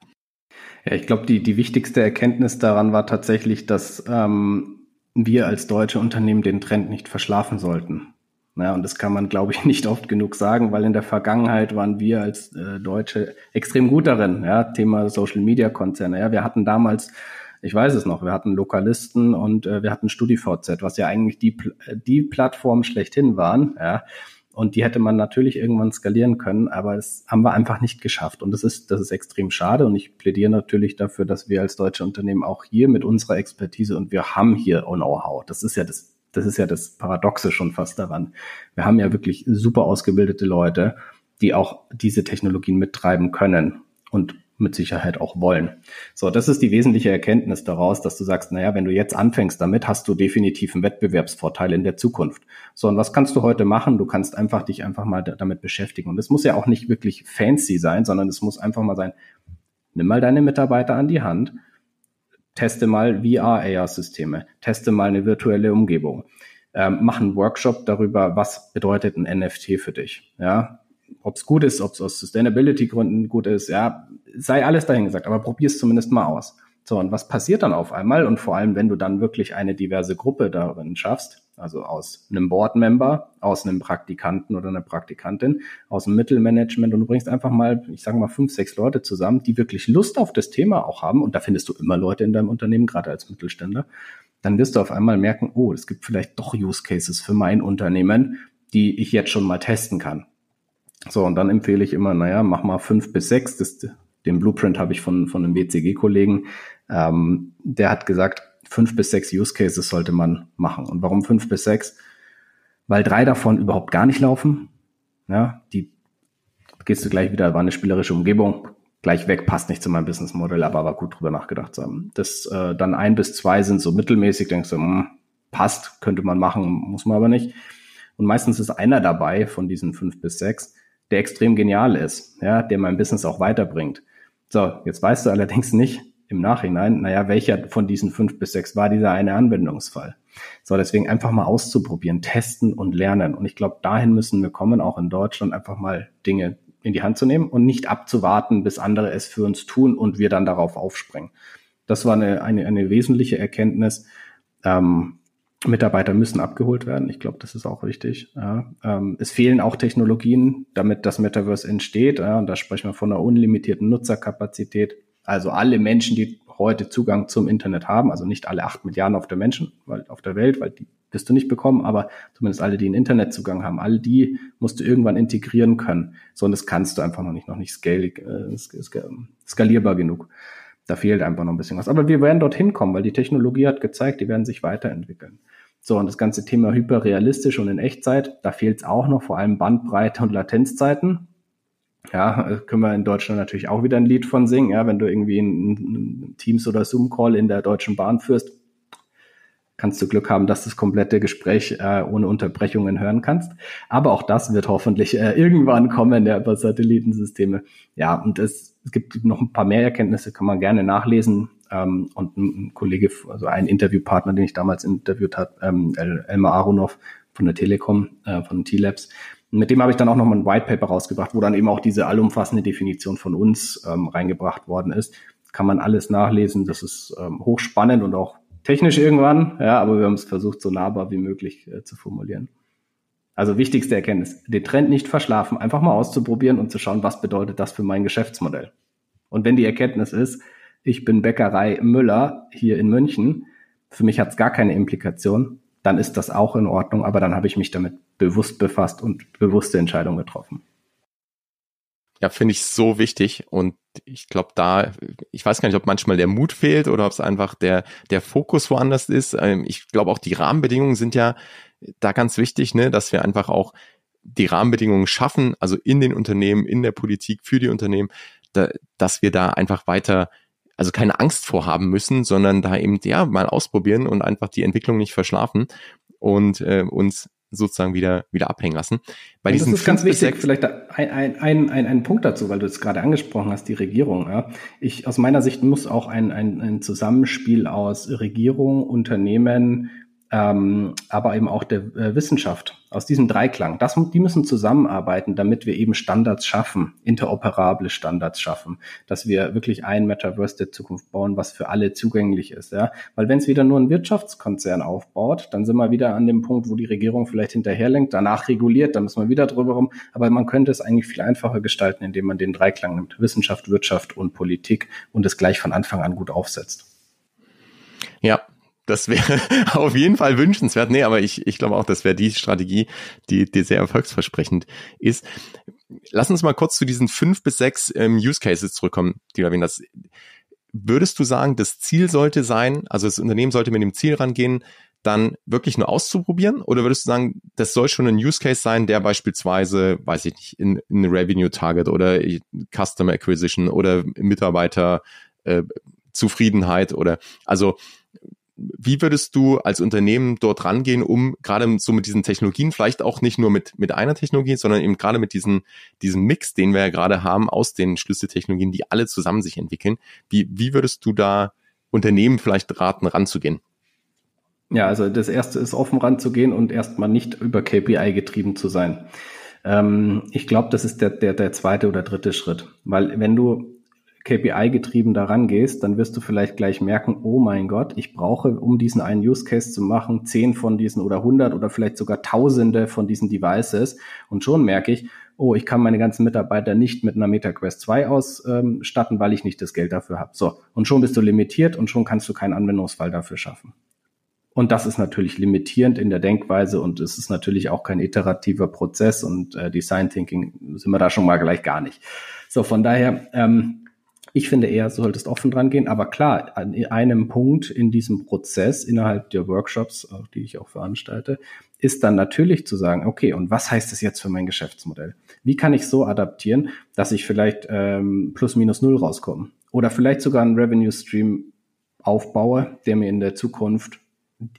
Ja, ich glaube, die, die wichtigste Erkenntnis daran war tatsächlich, dass ähm, wir als deutsche Unternehmen den Trend nicht verschlafen sollten. Ja, und das kann man, glaube ich, nicht oft genug sagen, weil in der Vergangenheit waren wir als äh, Deutsche extrem gut darin. Ja, Thema Social Media Konzerne. Ja, wir hatten damals ich weiß es noch, wir hatten Lokalisten und äh, wir hatten StudiVZ, was ja eigentlich die, die Plattform schlechthin waren, ja. Und die hätte man natürlich irgendwann skalieren können, aber das haben wir einfach nicht geschafft. Und das ist, das ist extrem schade. Und ich plädiere natürlich dafür, dass wir als deutsche Unternehmen auch hier mit unserer Expertise und wir haben hier Know-how. Das ist ja das, das ist ja das Paradoxe schon fast daran. Wir haben ja wirklich super ausgebildete Leute, die auch diese Technologien mittreiben können. Und mit Sicherheit auch wollen. So, das ist die wesentliche Erkenntnis daraus, dass du sagst, naja, wenn du jetzt anfängst damit, hast du definitiv einen Wettbewerbsvorteil in der Zukunft. So, und was kannst du heute machen? Du kannst einfach dich einfach mal damit beschäftigen. Und es muss ja auch nicht wirklich fancy sein, sondern es muss einfach mal sein, nimm mal deine Mitarbeiter an die Hand, teste mal VR-AR-Systeme, teste mal eine virtuelle Umgebung, ähm, mach einen Workshop darüber, was bedeutet ein NFT für dich. Ja, ob es gut ist, ob es aus Sustainability-Gründen gut ist, ja, sei alles dahingesagt, aber probier es zumindest mal aus. So, und was passiert dann auf einmal? Und vor allem, wenn du dann wirklich eine diverse Gruppe darin schaffst, also aus einem Board-Member, aus einem Praktikanten oder einer Praktikantin, aus dem Mittelmanagement und du bringst einfach mal, ich sage mal, fünf, sechs Leute zusammen, die wirklich Lust auf das Thema auch haben, und da findest du immer Leute in deinem Unternehmen, gerade als Mittelständler, dann wirst du auf einmal merken, oh, es gibt vielleicht doch Use Cases für mein Unternehmen, die ich jetzt schon mal testen kann. So, und dann empfehle ich immer, naja, mach mal fünf bis sechs. Das, den Blueprint habe ich von, von einem WCG-Kollegen. Ähm, der hat gesagt, fünf bis sechs Use Cases sollte man machen. Und warum fünf bis sechs? Weil drei davon überhaupt gar nicht laufen. Ja, die gehst du gleich wieder, war eine spielerische Umgebung, gleich weg, passt nicht zu meinem Businessmodell, aber war gut drüber nachgedacht zu haben. Das äh, dann ein bis zwei sind so mittelmäßig, denkst du, mh, hm, passt, könnte man machen, muss man aber nicht. Und meistens ist einer dabei von diesen fünf bis sechs, der extrem genial ist, ja, der mein Business auch weiterbringt. So, jetzt weißt du allerdings nicht im Nachhinein, naja, welcher von diesen fünf bis sechs war dieser eine Anwendungsfall. So, deswegen einfach mal auszuprobieren, testen und lernen. Und ich glaube, dahin müssen wir kommen, auch in Deutschland, einfach mal Dinge in die Hand zu nehmen und nicht abzuwarten, bis andere es für uns tun und wir dann darauf aufspringen. Das war eine, eine, eine wesentliche Erkenntnis. Ähm, Mitarbeiter müssen abgeholt werden. Ich glaube, das ist auch wichtig. Ja. Ähm, es fehlen auch Technologien, damit das Metaverse entsteht. Ja. Und da sprechen wir von einer unlimitierten Nutzerkapazität. Also alle Menschen, die heute Zugang zum Internet haben, also nicht alle acht Milliarden auf der Menschen, weil auf der Welt, weil die wirst du nicht bekommen, aber zumindest alle, die einen Internetzugang haben, alle die musst du irgendwann integrieren können. So, und das kannst du einfach noch nicht, noch nicht scalig, äh, skalierbar genug. Da fehlt einfach noch ein bisschen was. Aber wir werden dorthin kommen, weil die Technologie hat gezeigt, die werden sich weiterentwickeln. So, und das ganze Thema hyperrealistisch und in Echtzeit, da fehlt es auch noch, vor allem Bandbreite und Latenzzeiten. Ja, äh, können wir in Deutschland natürlich auch wieder ein Lied von singen. Ja, wenn du irgendwie einen Teams- oder Zoom-Call in der Deutschen Bahn führst, kannst du Glück haben, dass du das komplette Gespräch äh, ohne Unterbrechungen hören kannst. Aber auch das wird hoffentlich äh, irgendwann kommen, ja, über Satellitensysteme. Ja, und es, es gibt noch ein paar mehr Erkenntnisse, kann man gerne nachlesen. Ähm, und ein Kollege, also ein Interviewpartner, den ich damals interviewt habe, ähm, El Elmar Aronov von der Telekom, äh, von T-Labs, mit dem habe ich dann auch nochmal ein White Paper rausgebracht, wo dann eben auch diese allumfassende Definition von uns ähm, reingebracht worden ist. Kann man alles nachlesen. Das ist ähm, hochspannend und auch technisch irgendwann, ja, aber wir haben es versucht, so nahbar wie möglich äh, zu formulieren. Also wichtigste Erkenntnis, den Trend nicht verschlafen, einfach mal auszuprobieren und zu schauen, was bedeutet das für mein Geschäftsmodell. Und wenn die Erkenntnis ist, ich bin Bäckerei Müller hier in München, für mich hat es gar keine Implikation, dann ist das auch in Ordnung, aber dann habe ich mich damit bewusst befasst und bewusste Entscheidungen getroffen. Ja, finde ich so wichtig und ich glaube da, ich weiß gar nicht, ob manchmal der Mut fehlt oder ob es einfach der, der Fokus woanders ist. Ähm, ich glaube auch die Rahmenbedingungen sind ja da ganz wichtig, ne, dass wir einfach auch die Rahmenbedingungen schaffen, also in den Unternehmen, in der Politik, für die Unternehmen, da, dass wir da einfach weiter also keine Angst vorhaben müssen, sondern da eben ja mal ausprobieren und einfach die Entwicklung nicht verschlafen und äh, uns sozusagen wieder wieder abhängen lassen. Bei diesen das ist ganz wichtig, vielleicht ein, ein, ein, ein, ein Punkt dazu, weil du es gerade angesprochen hast, die Regierung. Ja. Ich aus meiner Sicht muss auch ein, ein, ein Zusammenspiel aus Regierung, Unternehmen ähm, aber eben auch der äh, Wissenschaft, aus diesem Dreiklang. Das, die müssen zusammenarbeiten, damit wir eben Standards schaffen, interoperable Standards schaffen, dass wir wirklich ein Metaverse der Zukunft bauen, was für alle zugänglich ist. Ja? Weil wenn es wieder nur ein Wirtschaftskonzern aufbaut, dann sind wir wieder an dem Punkt, wo die Regierung vielleicht hinterherlenkt, danach reguliert, dann müssen wir wieder drüber rum. Aber man könnte es eigentlich viel einfacher gestalten, indem man den Dreiklang nimmt, Wissenschaft, Wirtschaft und Politik und es gleich von Anfang an gut aufsetzt. Ja, das wäre auf jeden Fall wünschenswert. Nee, aber ich, ich glaube auch, das wäre die Strategie, die, die sehr erfolgsversprechend ist. Lass uns mal kurz zu diesen fünf bis sechs ähm, Use Cases zurückkommen, die du erwähnt hast. Würdest du sagen, das Ziel sollte sein, also das Unternehmen sollte mit dem Ziel rangehen, dann wirklich nur auszuprobieren? Oder würdest du sagen, das soll schon ein Use Case sein, der beispielsweise, weiß ich nicht, in, in Revenue Target oder Customer Acquisition oder Mitarbeiter äh, Zufriedenheit oder also wie würdest du als Unternehmen dort rangehen, um gerade so mit diesen Technologien, vielleicht auch nicht nur mit, mit einer Technologie, sondern eben gerade mit diesen, diesem Mix, den wir ja gerade haben aus den Schlüsseltechnologien, die alle zusammen sich entwickeln. Wie, wie würdest du da Unternehmen vielleicht raten, ranzugehen? Ja, also das erste ist offen ranzugehen und erstmal nicht über KPI getrieben zu sein. Ähm, ich glaube, das ist der, der, der zweite oder dritte Schritt. Weil wenn du KPI-getrieben daran gehst, dann wirst du vielleicht gleich merken, oh mein Gott, ich brauche, um diesen einen Use Case zu machen, zehn von diesen oder hundert oder vielleicht sogar tausende von diesen Devices. Und schon merke ich, oh, ich kann meine ganzen Mitarbeiter nicht mit einer MetaQuest 2 ausstatten, weil ich nicht das Geld dafür habe. So, und schon bist du limitiert und schon kannst du keinen Anwendungsfall dafür schaffen. Und das ist natürlich limitierend in der Denkweise und es ist natürlich auch kein iterativer Prozess und äh, Design Thinking sind wir da schon mal gleich gar nicht. So, von daher, ähm, ich finde eher, du solltest offen dran gehen. Aber klar, an einem Punkt in diesem Prozess innerhalb der Workshops, die ich auch veranstalte, ist dann natürlich zu sagen, okay, und was heißt das jetzt für mein Geschäftsmodell? Wie kann ich so adaptieren, dass ich vielleicht ähm, plus minus null rauskomme? Oder vielleicht sogar einen Revenue Stream aufbaue, der mir in der Zukunft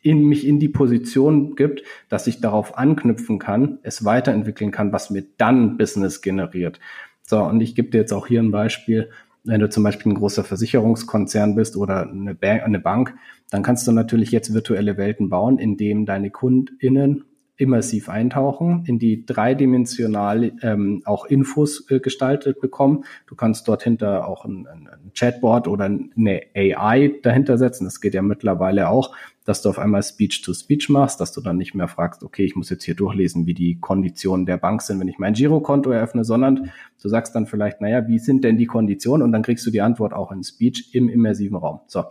in mich in die Position gibt, dass ich darauf anknüpfen kann, es weiterentwickeln kann, was mir dann Business generiert. So, und ich gebe dir jetzt auch hier ein Beispiel wenn du zum Beispiel ein großer Versicherungskonzern bist oder eine, Bank, dann kannst du natürlich jetzt virtuelle Welten bauen, in dem deine KundInnen immersiv eintauchen, in die dreidimensional ähm, auch Infos äh, gestaltet bekommen. Du kannst dort hinter auch ein, ein, Chatbot oder eine AI dahinter setzen. Das geht ja mittlerweile auch, dass du auf einmal Speech-to-Speech machst, dass du dann nicht mehr fragst, okay, ich muss jetzt hier durchlesen, wie die Konditionen der Bank sind, wenn ich mein Girokonto eröffne, sondern du sagst dann vielleicht, naja, wie sind denn die Konditionen? Und dann kriegst du die Antwort auch in Speech im immersiven Raum. So.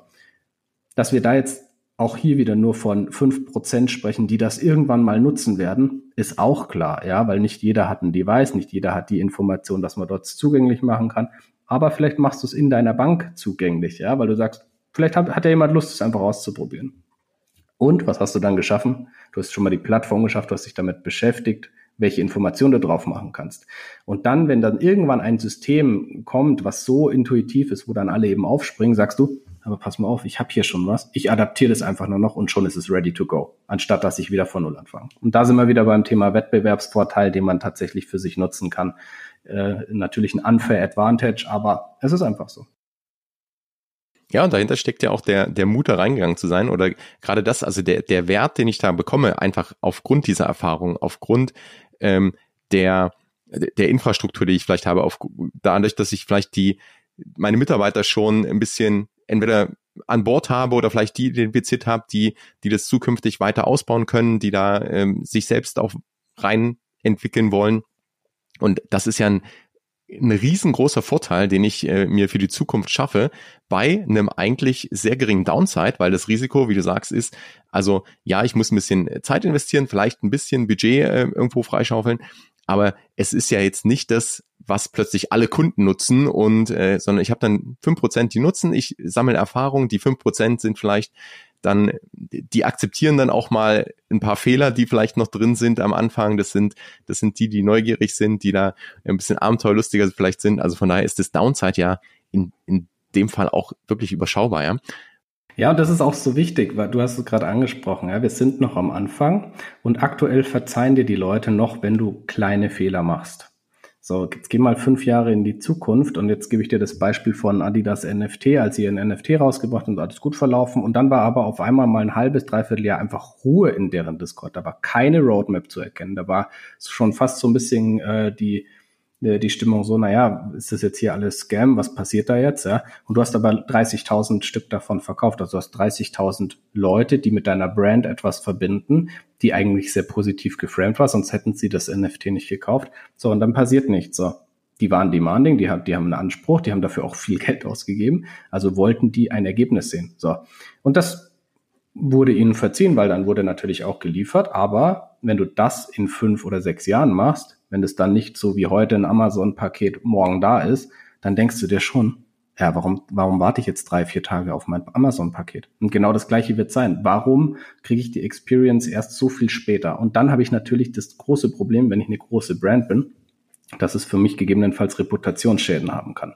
Dass wir da jetzt auch hier wieder nur von fünf Prozent sprechen, die das irgendwann mal nutzen werden, ist auch klar, ja, weil nicht jeder hat ein Device, nicht jeder hat die Information, dass man dort zugänglich machen kann. Aber vielleicht machst du es in deiner Bank zugänglich, ja, weil du sagst, vielleicht hat, hat ja jemand Lust, es einfach auszuprobieren. Und was hast du dann geschaffen? Du hast schon mal die Plattform geschafft, du hast dich damit beschäftigt, welche Informationen du drauf machen kannst. Und dann, wenn dann irgendwann ein System kommt, was so intuitiv ist, wo dann alle eben aufspringen, sagst du, aber pass mal auf, ich habe hier schon was. Ich adaptiere das einfach nur noch und schon ist es ready to go, anstatt dass ich wieder von Null anfange. Und da sind wir wieder beim Thema Wettbewerbsvorteil, den man tatsächlich für sich nutzen kann. Äh, natürlich ein unfair Advantage, aber es ist einfach so. Ja, und dahinter steckt ja auch der, der Mut, da reingegangen zu sein. Oder gerade das, also der, der Wert, den ich da bekomme, einfach aufgrund dieser Erfahrung, aufgrund ähm, der, der Infrastruktur, die ich vielleicht habe, auf, dadurch, dass ich vielleicht die meine Mitarbeiter schon ein bisschen entweder an Bord habe oder vielleicht die identifiziert habe, die, die das zukünftig weiter ausbauen können, die da ähm, sich selbst auch rein entwickeln wollen. Und das ist ja ein, ein riesengroßer Vorteil, den ich äh, mir für die Zukunft schaffe, bei einem eigentlich sehr geringen Downside, weil das Risiko, wie du sagst, ist, also ja, ich muss ein bisschen Zeit investieren, vielleicht ein bisschen Budget äh, irgendwo freischaufeln, aber es ist ja jetzt nicht das, was plötzlich alle Kunden nutzen und äh, sondern ich habe dann fünf Prozent, die nutzen, ich sammle Erfahrung, die fünf Prozent sind vielleicht dann die akzeptieren dann auch mal ein paar Fehler, die vielleicht noch drin sind am Anfang. Das sind, das sind die, die neugierig sind, die da ein bisschen abenteuerlustiger vielleicht sind. Also von daher ist das Downside ja in, in dem Fall auch wirklich überschaubar, ja. Ja, und das ist auch so wichtig, weil du hast es gerade angesprochen, ja, wir sind noch am Anfang und aktuell verzeihen dir die Leute noch, wenn du kleine Fehler machst. So, jetzt geh mal fünf Jahre in die Zukunft und jetzt gebe ich dir das Beispiel von Adidas NFT, als sie ihren NFT rausgebracht und alles gut verlaufen und dann war aber auf einmal mal ein halbes, dreiviertel Jahr einfach Ruhe in deren Discord. Da war keine Roadmap zu erkennen. Da war schon fast so ein bisschen äh, die die Stimmung so, naja, ist das jetzt hier alles Scam, was passiert da jetzt? Ja? Und du hast aber 30.000 Stück davon verkauft, also du hast 30.000 Leute, die mit deiner Brand etwas verbinden, die eigentlich sehr positiv geframed war, sonst hätten sie das NFT nicht gekauft. So, und dann passiert nichts. So, die waren demanding, die haben, die haben einen Anspruch, die haben dafür auch viel Geld ausgegeben, also wollten die ein Ergebnis sehen. So, und das wurde ihnen verziehen, weil dann wurde natürlich auch geliefert. Aber wenn du das in fünf oder sechs Jahren machst, wenn es dann nicht so wie heute ein Amazon-Paket morgen da ist, dann denkst du dir schon, ja, warum, warum warte ich jetzt drei, vier Tage auf mein Amazon-Paket? Und genau das gleiche wird sein. Warum kriege ich die Experience erst so viel später? Und dann habe ich natürlich das große Problem, wenn ich eine große Brand bin, dass es für mich gegebenenfalls Reputationsschäden haben kann.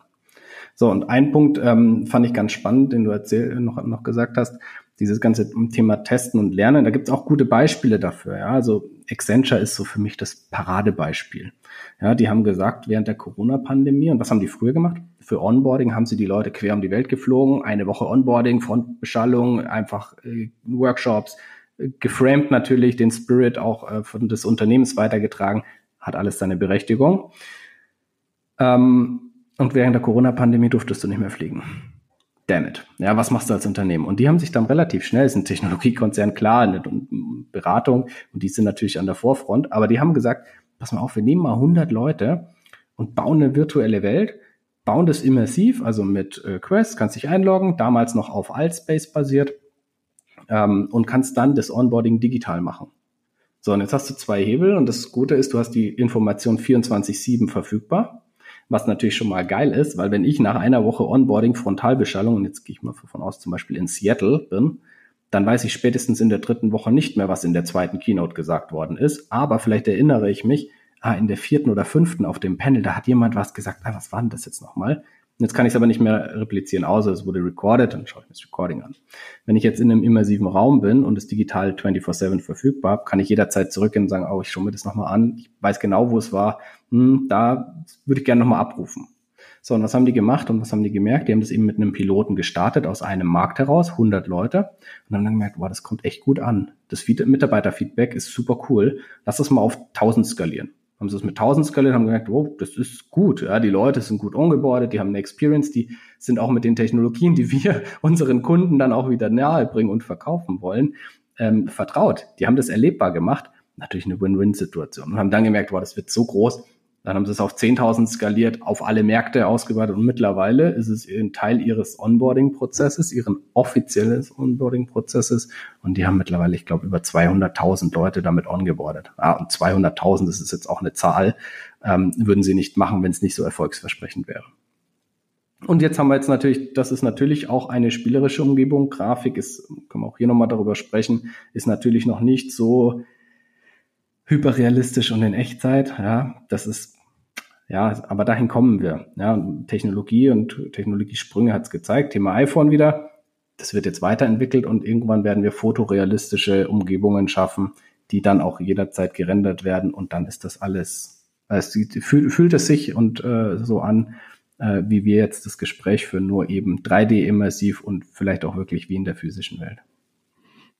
So, und ein Punkt ähm, fand ich ganz spannend, den du erzähl noch, noch gesagt hast, dieses ganze Thema Testen und Lernen, da gibt es auch gute Beispiele dafür. Ja? Also Accenture ist so für mich das Paradebeispiel. Ja, die haben gesagt, während der Corona-Pandemie, und was haben die früher gemacht? Für Onboarding haben sie die Leute quer um die Welt geflogen, eine Woche Onboarding, Frontbeschallung, einfach äh, Workshops, äh, geframed natürlich, den Spirit auch äh, von des Unternehmens weitergetragen, hat alles seine Berechtigung. Ähm, und während der Corona-Pandemie durftest du nicht mehr fliegen damn it. Ja, was machst du als Unternehmen? Und die haben sich dann relativ schnell, ist ein Technologiekonzern, klar, eine Beratung und die sind natürlich an der Vorfront, aber die haben gesagt, pass mal auf, wir nehmen mal 100 Leute und bauen eine virtuelle Welt, bauen das immersiv, also mit äh, Quest, kannst dich einloggen, damals noch auf Altspace basiert ähm, und kannst dann das Onboarding digital machen. So, und jetzt hast du zwei Hebel und das Gute ist, du hast die Information 24-7 verfügbar was natürlich schon mal geil ist, weil wenn ich nach einer Woche Onboarding Frontalbeschallung, und jetzt gehe ich mal davon aus, zum Beispiel in Seattle bin, dann weiß ich spätestens in der dritten Woche nicht mehr, was in der zweiten Keynote gesagt worden ist. Aber vielleicht erinnere ich mich, ah, in der vierten oder fünften auf dem Panel, da hat jemand was gesagt, ah, was war denn das jetzt nochmal? Jetzt kann ich es aber nicht mehr replizieren, außer es wurde recorded, dann schaue ich mir das Recording an. Wenn ich jetzt in einem immersiven Raum bin und es digital 24-7 verfügbar habe, kann ich jederzeit zurückgehen und sagen, oh, ich schaue mir das nochmal an, ich weiß genau, wo es war, hm, da würde ich gerne nochmal abrufen. So, und was haben die gemacht und was haben die gemerkt? Die haben das eben mit einem Piloten gestartet aus einem Markt heraus, 100 Leute, und haben dann gemerkt, wow, das kommt echt gut an. Das Mitarbeiterfeedback ist super cool. Lass das mal auf 1000 skalieren haben sie es mit 1000 skaliert, haben gemerkt, oh, das ist gut. Ja, die Leute sind gut ongeboardet, die haben eine Experience, die sind auch mit den Technologien, die wir unseren Kunden dann auch wieder nahe bringen und verkaufen wollen, ähm, vertraut. Die haben das erlebbar gemacht. Natürlich eine Win-Win-Situation und haben dann gemerkt, wow, das wird so groß, dann haben sie es auf 10.000 skaliert, auf alle Märkte ausgeweitet und mittlerweile ist es ein Teil ihres Onboarding-Prozesses, ihren offiziellen Onboarding-Prozesses und die haben mittlerweile, ich glaube, über 200.000 Leute damit ongeboardet. Ah, und 200.000, das ist jetzt auch eine Zahl, ähm, würden sie nicht machen, wenn es nicht so erfolgsversprechend wäre. Und jetzt haben wir jetzt natürlich, das ist natürlich auch eine spielerische Umgebung. Grafik ist, können wir auch hier nochmal darüber sprechen, ist natürlich noch nicht so hyperrealistisch und in Echtzeit. Ja, das ist ja, aber dahin kommen wir. Ja, Technologie und Technologiesprünge hat es gezeigt. Thema iPhone wieder. Das wird jetzt weiterentwickelt und irgendwann werden wir fotorealistische Umgebungen schaffen, die dann auch jederzeit gerendert werden und dann ist das alles, es fühlt, es sich und äh, so an, äh, wie wir jetzt das Gespräch führen, nur eben 3D immersiv und vielleicht auch wirklich wie in der physischen Welt.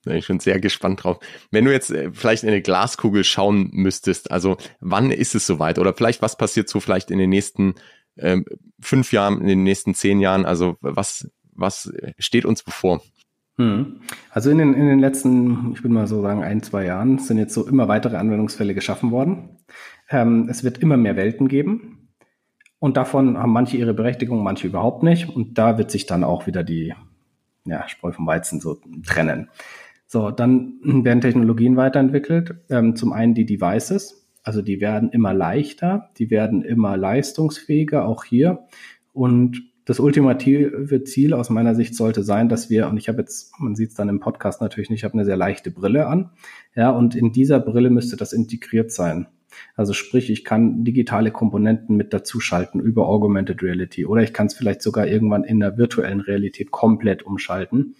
Da bin ich schon sehr gespannt drauf. Wenn du jetzt äh, vielleicht in eine Glaskugel schauen müsstest, also wann ist es soweit? Oder vielleicht was passiert so vielleicht in den nächsten ähm, fünf Jahren, in den nächsten zehn Jahren? Also was, was steht uns bevor? Hm. Also in den, in den letzten, ich würde mal so sagen, ein, zwei Jahren sind jetzt so immer weitere Anwendungsfälle geschaffen worden. Ähm, es wird immer mehr Welten geben. Und davon haben manche ihre Berechtigung, manche überhaupt nicht. Und da wird sich dann auch wieder die ja, Spreu vom Weizen so trennen. So, dann werden Technologien weiterentwickelt. Ähm, zum einen die Devices, also die werden immer leichter, die werden immer leistungsfähiger, auch hier. Und das ultimative Ziel aus meiner Sicht sollte sein, dass wir, und ich habe jetzt, man sieht es dann im Podcast natürlich nicht, ich habe eine sehr leichte Brille an, ja, und in dieser Brille müsste das integriert sein. Also sprich, ich kann digitale Komponenten mit dazuschalten über Augmented Reality oder ich kann es vielleicht sogar irgendwann in der virtuellen Realität komplett umschalten,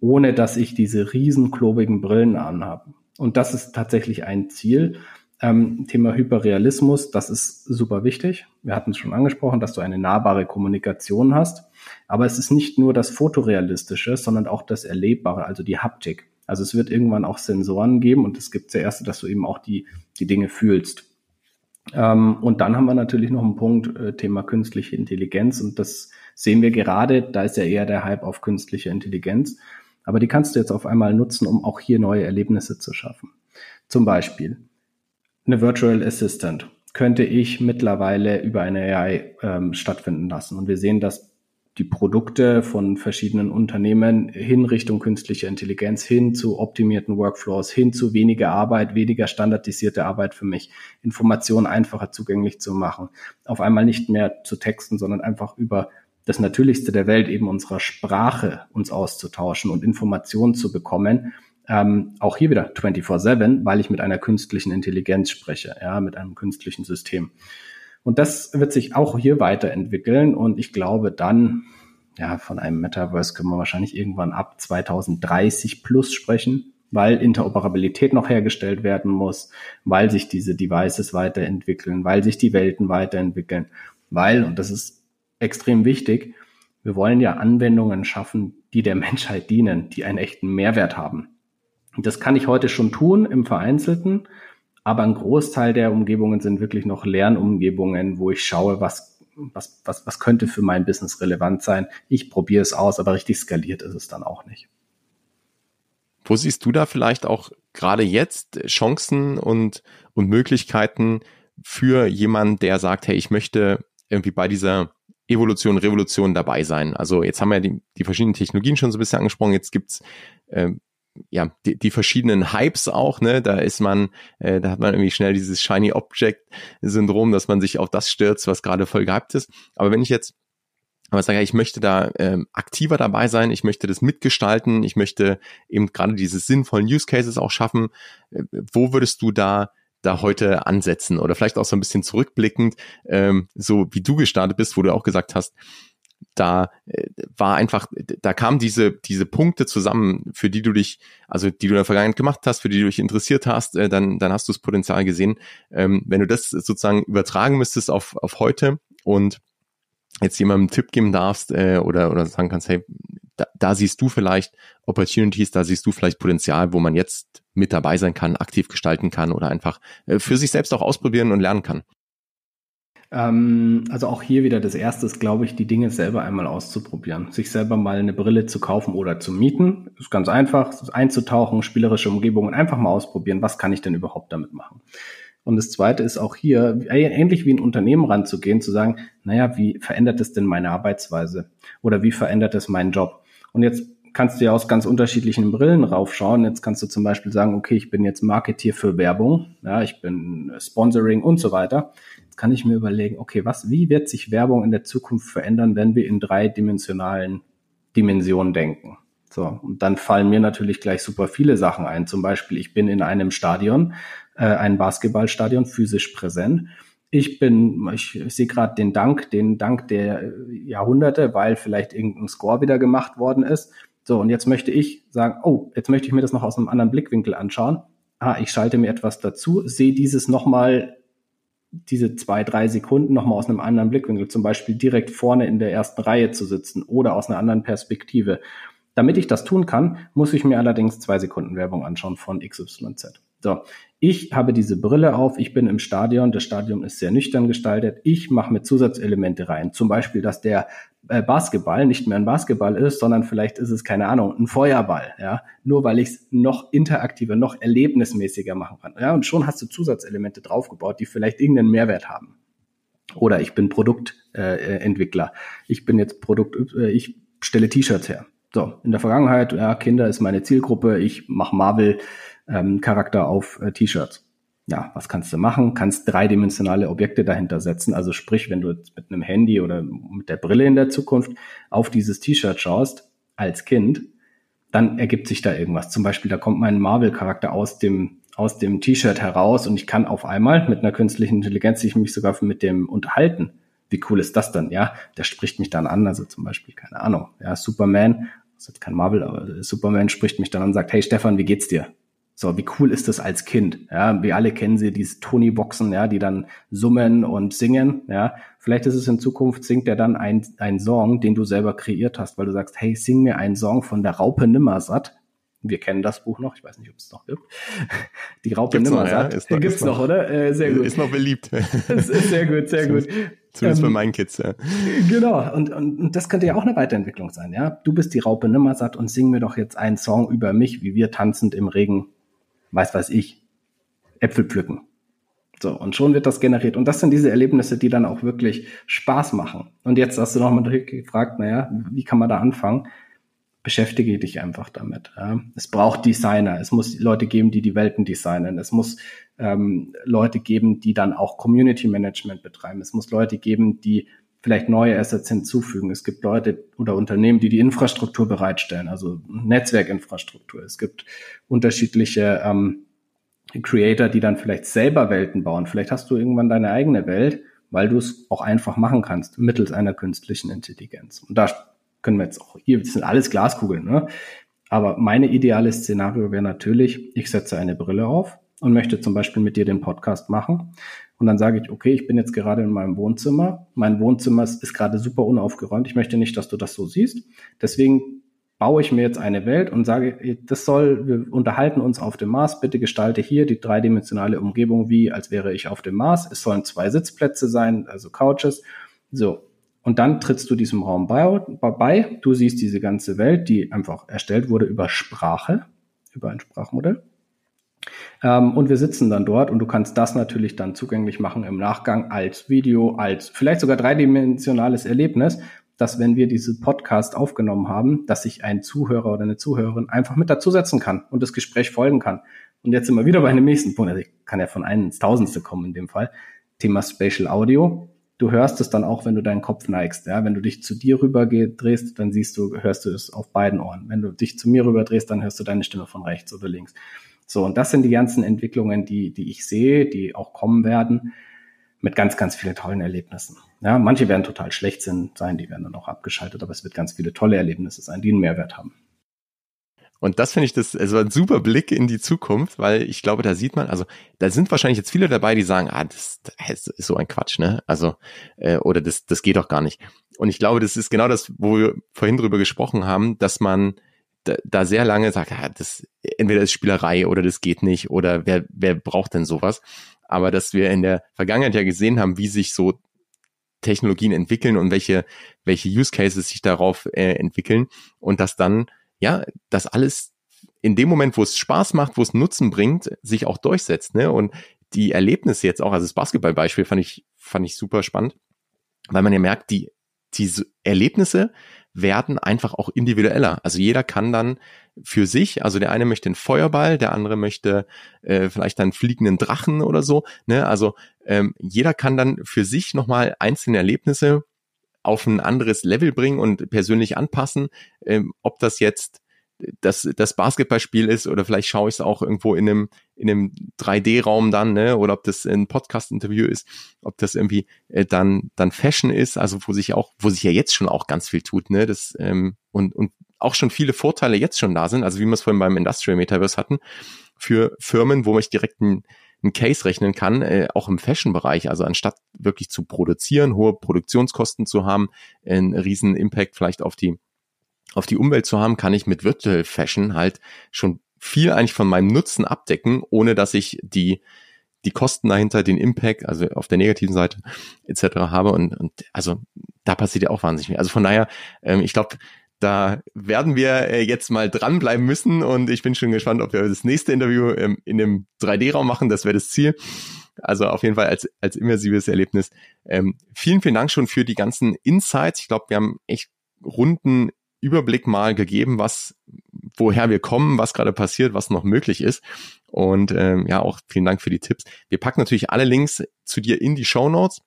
ohne dass ich diese riesen klobigen Brillen anhabe. Und das ist tatsächlich ein Ziel. Ähm, Thema Hyperrealismus, das ist super wichtig. Wir hatten es schon angesprochen, dass du eine nahbare Kommunikation hast. Aber es ist nicht nur das Fotorealistische, sondern auch das Erlebbare, also die Haptik. Also es wird irgendwann auch Sensoren geben und es gibt zuerst, dass du eben auch die, die Dinge fühlst. Ähm, und dann haben wir natürlich noch einen Punkt, äh, Thema künstliche Intelligenz. Und das sehen wir gerade, da ist ja eher der Hype auf künstliche Intelligenz. Aber die kannst du jetzt auf einmal nutzen, um auch hier neue Erlebnisse zu schaffen. Zum Beispiel, eine Virtual Assistant könnte ich mittlerweile über eine AI ähm, stattfinden lassen. Und wir sehen, dass die Produkte von verschiedenen Unternehmen hin Richtung künstliche Intelligenz, hin zu optimierten Workflows, hin zu weniger Arbeit, weniger standardisierte Arbeit für mich, Informationen einfacher zugänglich zu machen, auf einmal nicht mehr zu texten, sondern einfach über das Natürlichste der Welt, eben unserer Sprache uns auszutauschen und Informationen zu bekommen, ähm, auch hier wieder 24-7, weil ich mit einer künstlichen Intelligenz spreche, ja, mit einem künstlichen System. Und das wird sich auch hier weiterentwickeln und ich glaube dann, ja, von einem Metaverse können wir wahrscheinlich irgendwann ab 2030 plus sprechen, weil Interoperabilität noch hergestellt werden muss, weil sich diese Devices weiterentwickeln, weil sich die Welten weiterentwickeln, weil, und das ist extrem wichtig, wir wollen ja Anwendungen schaffen, die der Menschheit dienen, die einen echten Mehrwert haben. Das kann ich heute schon tun im Vereinzelten, aber ein Großteil der Umgebungen sind wirklich noch Lernumgebungen, wo ich schaue, was, was, was, was könnte für mein Business relevant sein. Ich probiere es aus, aber richtig skaliert ist es dann auch nicht. Wo siehst du da vielleicht auch gerade jetzt Chancen und, und Möglichkeiten für jemanden, der sagt, hey, ich möchte irgendwie bei dieser Evolution, Revolution dabei sein. Also jetzt haben wir die, die verschiedenen Technologien schon so ein bisschen angesprochen. Jetzt gibt's äh, ja, die, die verschiedenen Hypes auch, ne, da ist man, äh, da hat man irgendwie schnell dieses Shiny Object Syndrom, dass man sich auf das stürzt, was gerade voll gehypt ist. Aber wenn ich jetzt aber sage, ich möchte da ähm, aktiver dabei sein, ich möchte das mitgestalten, ich möchte eben gerade diese sinnvollen Use Cases auch schaffen. Äh, wo würdest du da da heute ansetzen oder vielleicht auch so ein bisschen zurückblickend, ähm, so wie du gestartet bist, wo du auch gesagt hast, da äh, war einfach, da kamen diese, diese Punkte zusammen, für die du dich, also die du in der Vergangenheit gemacht hast, für die du dich interessiert hast, äh, dann, dann hast du das Potenzial gesehen. Ähm, wenn du das sozusagen übertragen müsstest auf, auf heute und jetzt jemandem einen Tipp geben darfst äh, oder, oder sagen kannst, hey, da, da siehst du vielleicht Opportunities, da siehst du vielleicht Potenzial, wo man jetzt mit dabei sein kann, aktiv gestalten kann oder einfach äh, für sich selbst auch ausprobieren und lernen kann. Ähm, also auch hier wieder das erste ist, glaube ich, die Dinge selber einmal auszuprobieren. Sich selber mal eine Brille zu kaufen oder zu mieten. Ist ganz einfach, einzutauchen, spielerische Umgebungen, einfach mal ausprobieren. Was kann ich denn überhaupt damit machen? Und das zweite ist auch hier, ähnlich wie ein Unternehmen ranzugehen, zu sagen, naja, wie verändert es denn meine Arbeitsweise? Oder wie verändert es meinen Job? Und jetzt kannst du ja aus ganz unterschiedlichen Brillen raufschauen. Jetzt kannst du zum Beispiel sagen, okay, ich bin jetzt Marketier für Werbung, ja, ich bin Sponsoring und so weiter kann ich mir überlegen, okay, was, wie wird sich Werbung in der Zukunft verändern, wenn wir in dreidimensionalen Dimensionen denken? So, und dann fallen mir natürlich gleich super viele Sachen ein. Zum Beispiel, ich bin in einem Stadion, äh, ein Basketballstadion, physisch präsent. Ich bin, ich, ich sehe gerade den Dank, den Dank der Jahrhunderte, weil vielleicht irgendein Score wieder gemacht worden ist. So, und jetzt möchte ich sagen, oh, jetzt möchte ich mir das noch aus einem anderen Blickwinkel anschauen. Ah, ich schalte mir etwas dazu, sehe dieses nochmal diese zwei, drei Sekunden nochmal aus einem anderen Blickwinkel, zum Beispiel direkt vorne in der ersten Reihe zu sitzen oder aus einer anderen Perspektive. Damit ich das tun kann, muss ich mir allerdings zwei Sekunden Werbung anschauen von XYZ. So, ich habe diese Brille auf, ich bin im Stadion, das Stadion ist sehr nüchtern gestaltet, ich mache mir Zusatzelemente rein, zum Beispiel, dass der äh, Basketball nicht mehr ein Basketball ist, sondern vielleicht ist es, keine Ahnung, ein Feuerball, ja, nur weil ich es noch interaktiver, noch erlebnismäßiger machen kann, ja, und schon hast du Zusatzelemente draufgebaut, die vielleicht irgendeinen Mehrwert haben. Oder ich bin Produktentwickler, äh, ich bin jetzt Produkt, äh, ich stelle T-Shirts her. So, in der Vergangenheit, ja, Kinder ist meine Zielgruppe, ich mache Marvel ähm, Charakter auf äh, T-Shirts. ja, was kannst du machen? Kannst dreidimensionale Objekte dahinter setzen. Also sprich, wenn du jetzt mit einem Handy oder mit der Brille in der Zukunft auf dieses T-Shirt schaust, als Kind, dann ergibt sich da irgendwas. Zum Beispiel, da kommt mein Marvel-Charakter aus dem, aus dem T-Shirt heraus und ich kann auf einmal mit einer künstlichen Intelligenz sich mich sogar mit dem unterhalten. Wie cool ist das dann? Ja, der spricht mich dann an, also zum Beispiel, keine Ahnung, ja, Superman, das ist jetzt kein Marvel, aber Superman spricht mich dann an und sagt, hey Stefan, wie geht's dir? So, wie cool ist das als Kind? Ja, wir alle kennen sie, diese Tony-Boxen, ja, die dann summen und singen, ja. Vielleicht ist es in Zukunft, singt er dann ein, ein Song, den du selber kreiert hast, weil du sagst, hey, sing mir einen Song von der Raupe Nimmersatt. Wir kennen das Buch noch, ich weiß nicht, ob es noch gibt. Die Raupe gibt's Nimmersatt. Noch, ja? ist noch, gibt's noch, noch, oder? Äh, sehr gut. Ist noch beliebt. sehr gut, sehr gut. Zumindest ähm, bei meinen Kids, ja. Genau, und, und, und das könnte ja auch eine Weiterentwicklung sein, ja. Du bist die Raupe Nimmersatt und sing mir doch jetzt einen Song über mich, wie wir tanzend im Regen weiß weiß ich, Äpfel pflücken. So, und schon wird das generiert. Und das sind diese Erlebnisse, die dann auch wirklich Spaß machen. Und jetzt hast du nochmal gefragt, naja, wie kann man da anfangen? Beschäftige dich einfach damit. Es braucht Designer. Es muss Leute geben, die die Welten designen. Es muss ähm, Leute geben, die dann auch Community Management betreiben. Es muss Leute geben, die vielleicht neue Assets hinzufügen. Es gibt Leute oder Unternehmen, die die Infrastruktur bereitstellen, also Netzwerkinfrastruktur. Es gibt unterschiedliche ähm, Creator, die dann vielleicht selber Welten bauen. Vielleicht hast du irgendwann deine eigene Welt, weil du es auch einfach machen kannst mittels einer künstlichen Intelligenz. Und da können wir jetzt auch, hier sind alles Glaskugeln, ne? Aber meine ideale Szenario wäre natürlich, ich setze eine Brille auf und möchte zum Beispiel mit dir den Podcast machen. Und dann sage ich, okay, ich bin jetzt gerade in meinem Wohnzimmer. Mein Wohnzimmer ist gerade super unaufgeräumt. Ich möchte nicht, dass du das so siehst. Deswegen baue ich mir jetzt eine Welt und sage, das soll, wir unterhalten uns auf dem Mars. Bitte gestalte hier die dreidimensionale Umgebung wie, als wäre ich auf dem Mars. Es sollen zwei Sitzplätze sein, also Couches. So. Und dann trittst du diesem Raum bei, bei. Du siehst diese ganze Welt, die einfach erstellt wurde über Sprache, über ein Sprachmodell. Ähm, und wir sitzen dann dort und du kannst das natürlich dann zugänglich machen im Nachgang als Video, als vielleicht sogar dreidimensionales Erlebnis, dass wenn wir diese Podcast aufgenommen haben, dass sich ein Zuhörer oder eine Zuhörerin einfach mit dazusetzen kann und das Gespräch folgen kann. Und jetzt sind wir wieder bei einem nächsten Punkt. Also ich kann ja von einem ins Tausendste kommen in dem Fall. Thema Spatial Audio. Du hörst es dann auch, wenn du deinen Kopf neigst. Ja, wenn du dich zu dir rüber drehst, dann siehst du, hörst du es auf beiden Ohren. Wenn du dich zu mir rüber drehst, dann hörst du deine Stimme von rechts oder links. So, und das sind die ganzen Entwicklungen, die, die ich sehe, die auch kommen werden, mit ganz, ganz vielen tollen Erlebnissen. Ja, manche werden total schlecht sein, die werden dann auch abgeschaltet, aber es wird ganz viele tolle Erlebnisse sein, die einen Mehrwert haben. Und das finde ich das, also ein super Blick in die Zukunft, weil ich glaube, da sieht man, also da sind wahrscheinlich jetzt viele dabei, die sagen, ah, das, das ist so ein Quatsch, ne? Also, äh, oder das, das geht doch gar nicht. Und ich glaube, das ist genau das, wo wir vorhin drüber gesprochen haben, dass man da, da sehr lange sagt, ja, das entweder ist Spielerei oder das geht nicht oder wer, wer braucht denn sowas? Aber dass wir in der Vergangenheit ja gesehen haben, wie sich so Technologien entwickeln und welche, welche Use Cases sich darauf äh, entwickeln und dass dann, ja, das alles in dem Moment, wo es Spaß macht, wo es Nutzen bringt, sich auch durchsetzt, ne? Und die Erlebnisse jetzt auch, also das Basketballbeispiel fand ich, fand ich super spannend, weil man ja merkt, die, diese Erlebnisse werden einfach auch individueller. Also jeder kann dann für sich, also der eine möchte einen Feuerball, der andere möchte äh, vielleicht einen fliegenden Drachen oder so. Ne? Also ähm, jeder kann dann für sich nochmal einzelne Erlebnisse auf ein anderes Level bringen und persönlich anpassen, ähm, ob das jetzt das, das Basketballspiel ist oder vielleicht schaue ich es auch irgendwo in einem, in einem 3D-Raum dann, ne, oder ob das ein Podcast-Interview ist, ob das irgendwie äh, dann, dann Fashion ist, also wo sich auch, wo sich ja jetzt schon auch ganz viel tut, ne, das, ähm, und, und auch schon viele Vorteile jetzt schon da sind, also wie wir es vorhin beim Industrial Metaverse hatten, für Firmen, wo ich direkt ein, ein Case rechnen kann, äh, auch im Fashion-Bereich. Also anstatt wirklich zu produzieren, hohe Produktionskosten zu haben, einen riesen Impact vielleicht auf die auf die Umwelt zu haben, kann ich mit Virtual Fashion halt schon viel eigentlich von meinem Nutzen abdecken, ohne dass ich die die Kosten dahinter, den Impact, also auf der negativen Seite etc. habe und, und also da passiert ja auch wahnsinnig viel. Also von daher, ähm, ich glaube, da werden wir äh, jetzt mal dranbleiben müssen und ich bin schon gespannt, ob wir das nächste Interview ähm, in einem 3D-Raum machen. Das wäre das Ziel. Also auf jeden Fall als, als immersives Erlebnis. Ähm, vielen, vielen Dank schon für die ganzen Insights. Ich glaube, wir haben echt runden Überblick mal gegeben, was woher wir kommen, was gerade passiert, was noch möglich ist. Und ähm, ja, auch vielen Dank für die Tipps. Wir packen natürlich alle Links zu dir in die Show Notes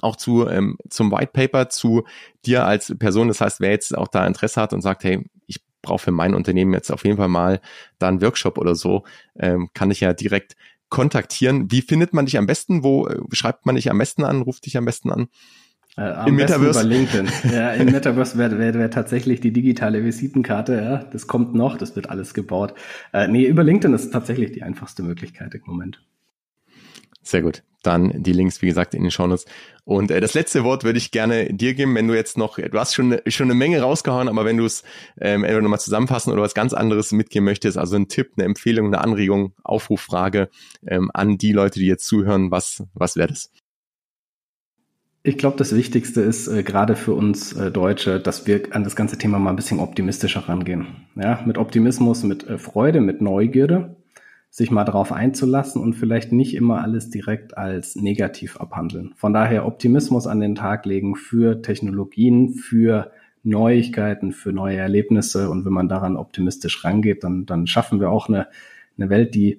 auch zu ähm, zum White Paper zu dir als Person. Das heißt, wer jetzt auch da Interesse hat und sagt, hey, ich brauche für mein Unternehmen jetzt auf jeden Fall mal da einen Workshop oder so, ähm, kann ich ja direkt kontaktieren. Wie findet man dich am besten? Wo äh, schreibt man dich am besten an? Ruft dich am besten an? Äh, am Im Metaverse. Über LinkedIn. ja, im Metaverse wäre wär, wär tatsächlich die digitale Visitenkarte. Ja, das kommt noch, das wird alles gebaut. Äh, nee, über LinkedIn ist tatsächlich die einfachste Möglichkeit im Moment. Sehr gut. Dann die Links, wie gesagt, in den Shownotes. Und äh, das letzte Wort würde ich gerne dir geben, wenn du jetzt noch, du hast schon, schon eine Menge rausgehauen, aber wenn du es ähm, entweder nochmal zusammenfassen oder was ganz anderes mitgeben möchtest, also ein Tipp, eine Empfehlung, eine Anregung, Aufruffrage ähm, an die Leute, die jetzt zuhören, was, was wäre das? Ich glaube, das Wichtigste ist äh, gerade für uns äh, Deutsche, dass wir an das ganze Thema mal ein bisschen optimistischer rangehen. Ja, mit Optimismus, mit äh, Freude, mit Neugierde sich mal darauf einzulassen und vielleicht nicht immer alles direkt als negativ abhandeln. Von daher Optimismus an den Tag legen für Technologien, für Neuigkeiten, für neue Erlebnisse. Und wenn man daran optimistisch rangeht, dann, dann schaffen wir auch eine, eine Welt, die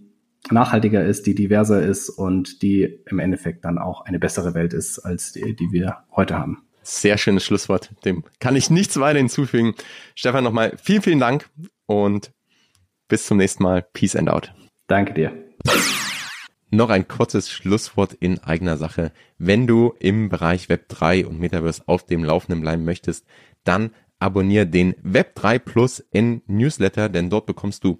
nachhaltiger ist, die diverser ist und die im Endeffekt dann auch eine bessere Welt ist, als die, die wir heute haben. Sehr schönes Schlusswort. Dem kann ich nichts weiter hinzufügen. Stefan, nochmal vielen, vielen Dank und bis zum nächsten Mal. Peace and out. Danke dir. Noch ein kurzes Schlusswort in eigener Sache. Wenn du im Bereich Web 3 und Metaverse auf dem Laufenden bleiben möchtest, dann abonniere den Web 3 Plus N Newsletter, denn dort bekommst du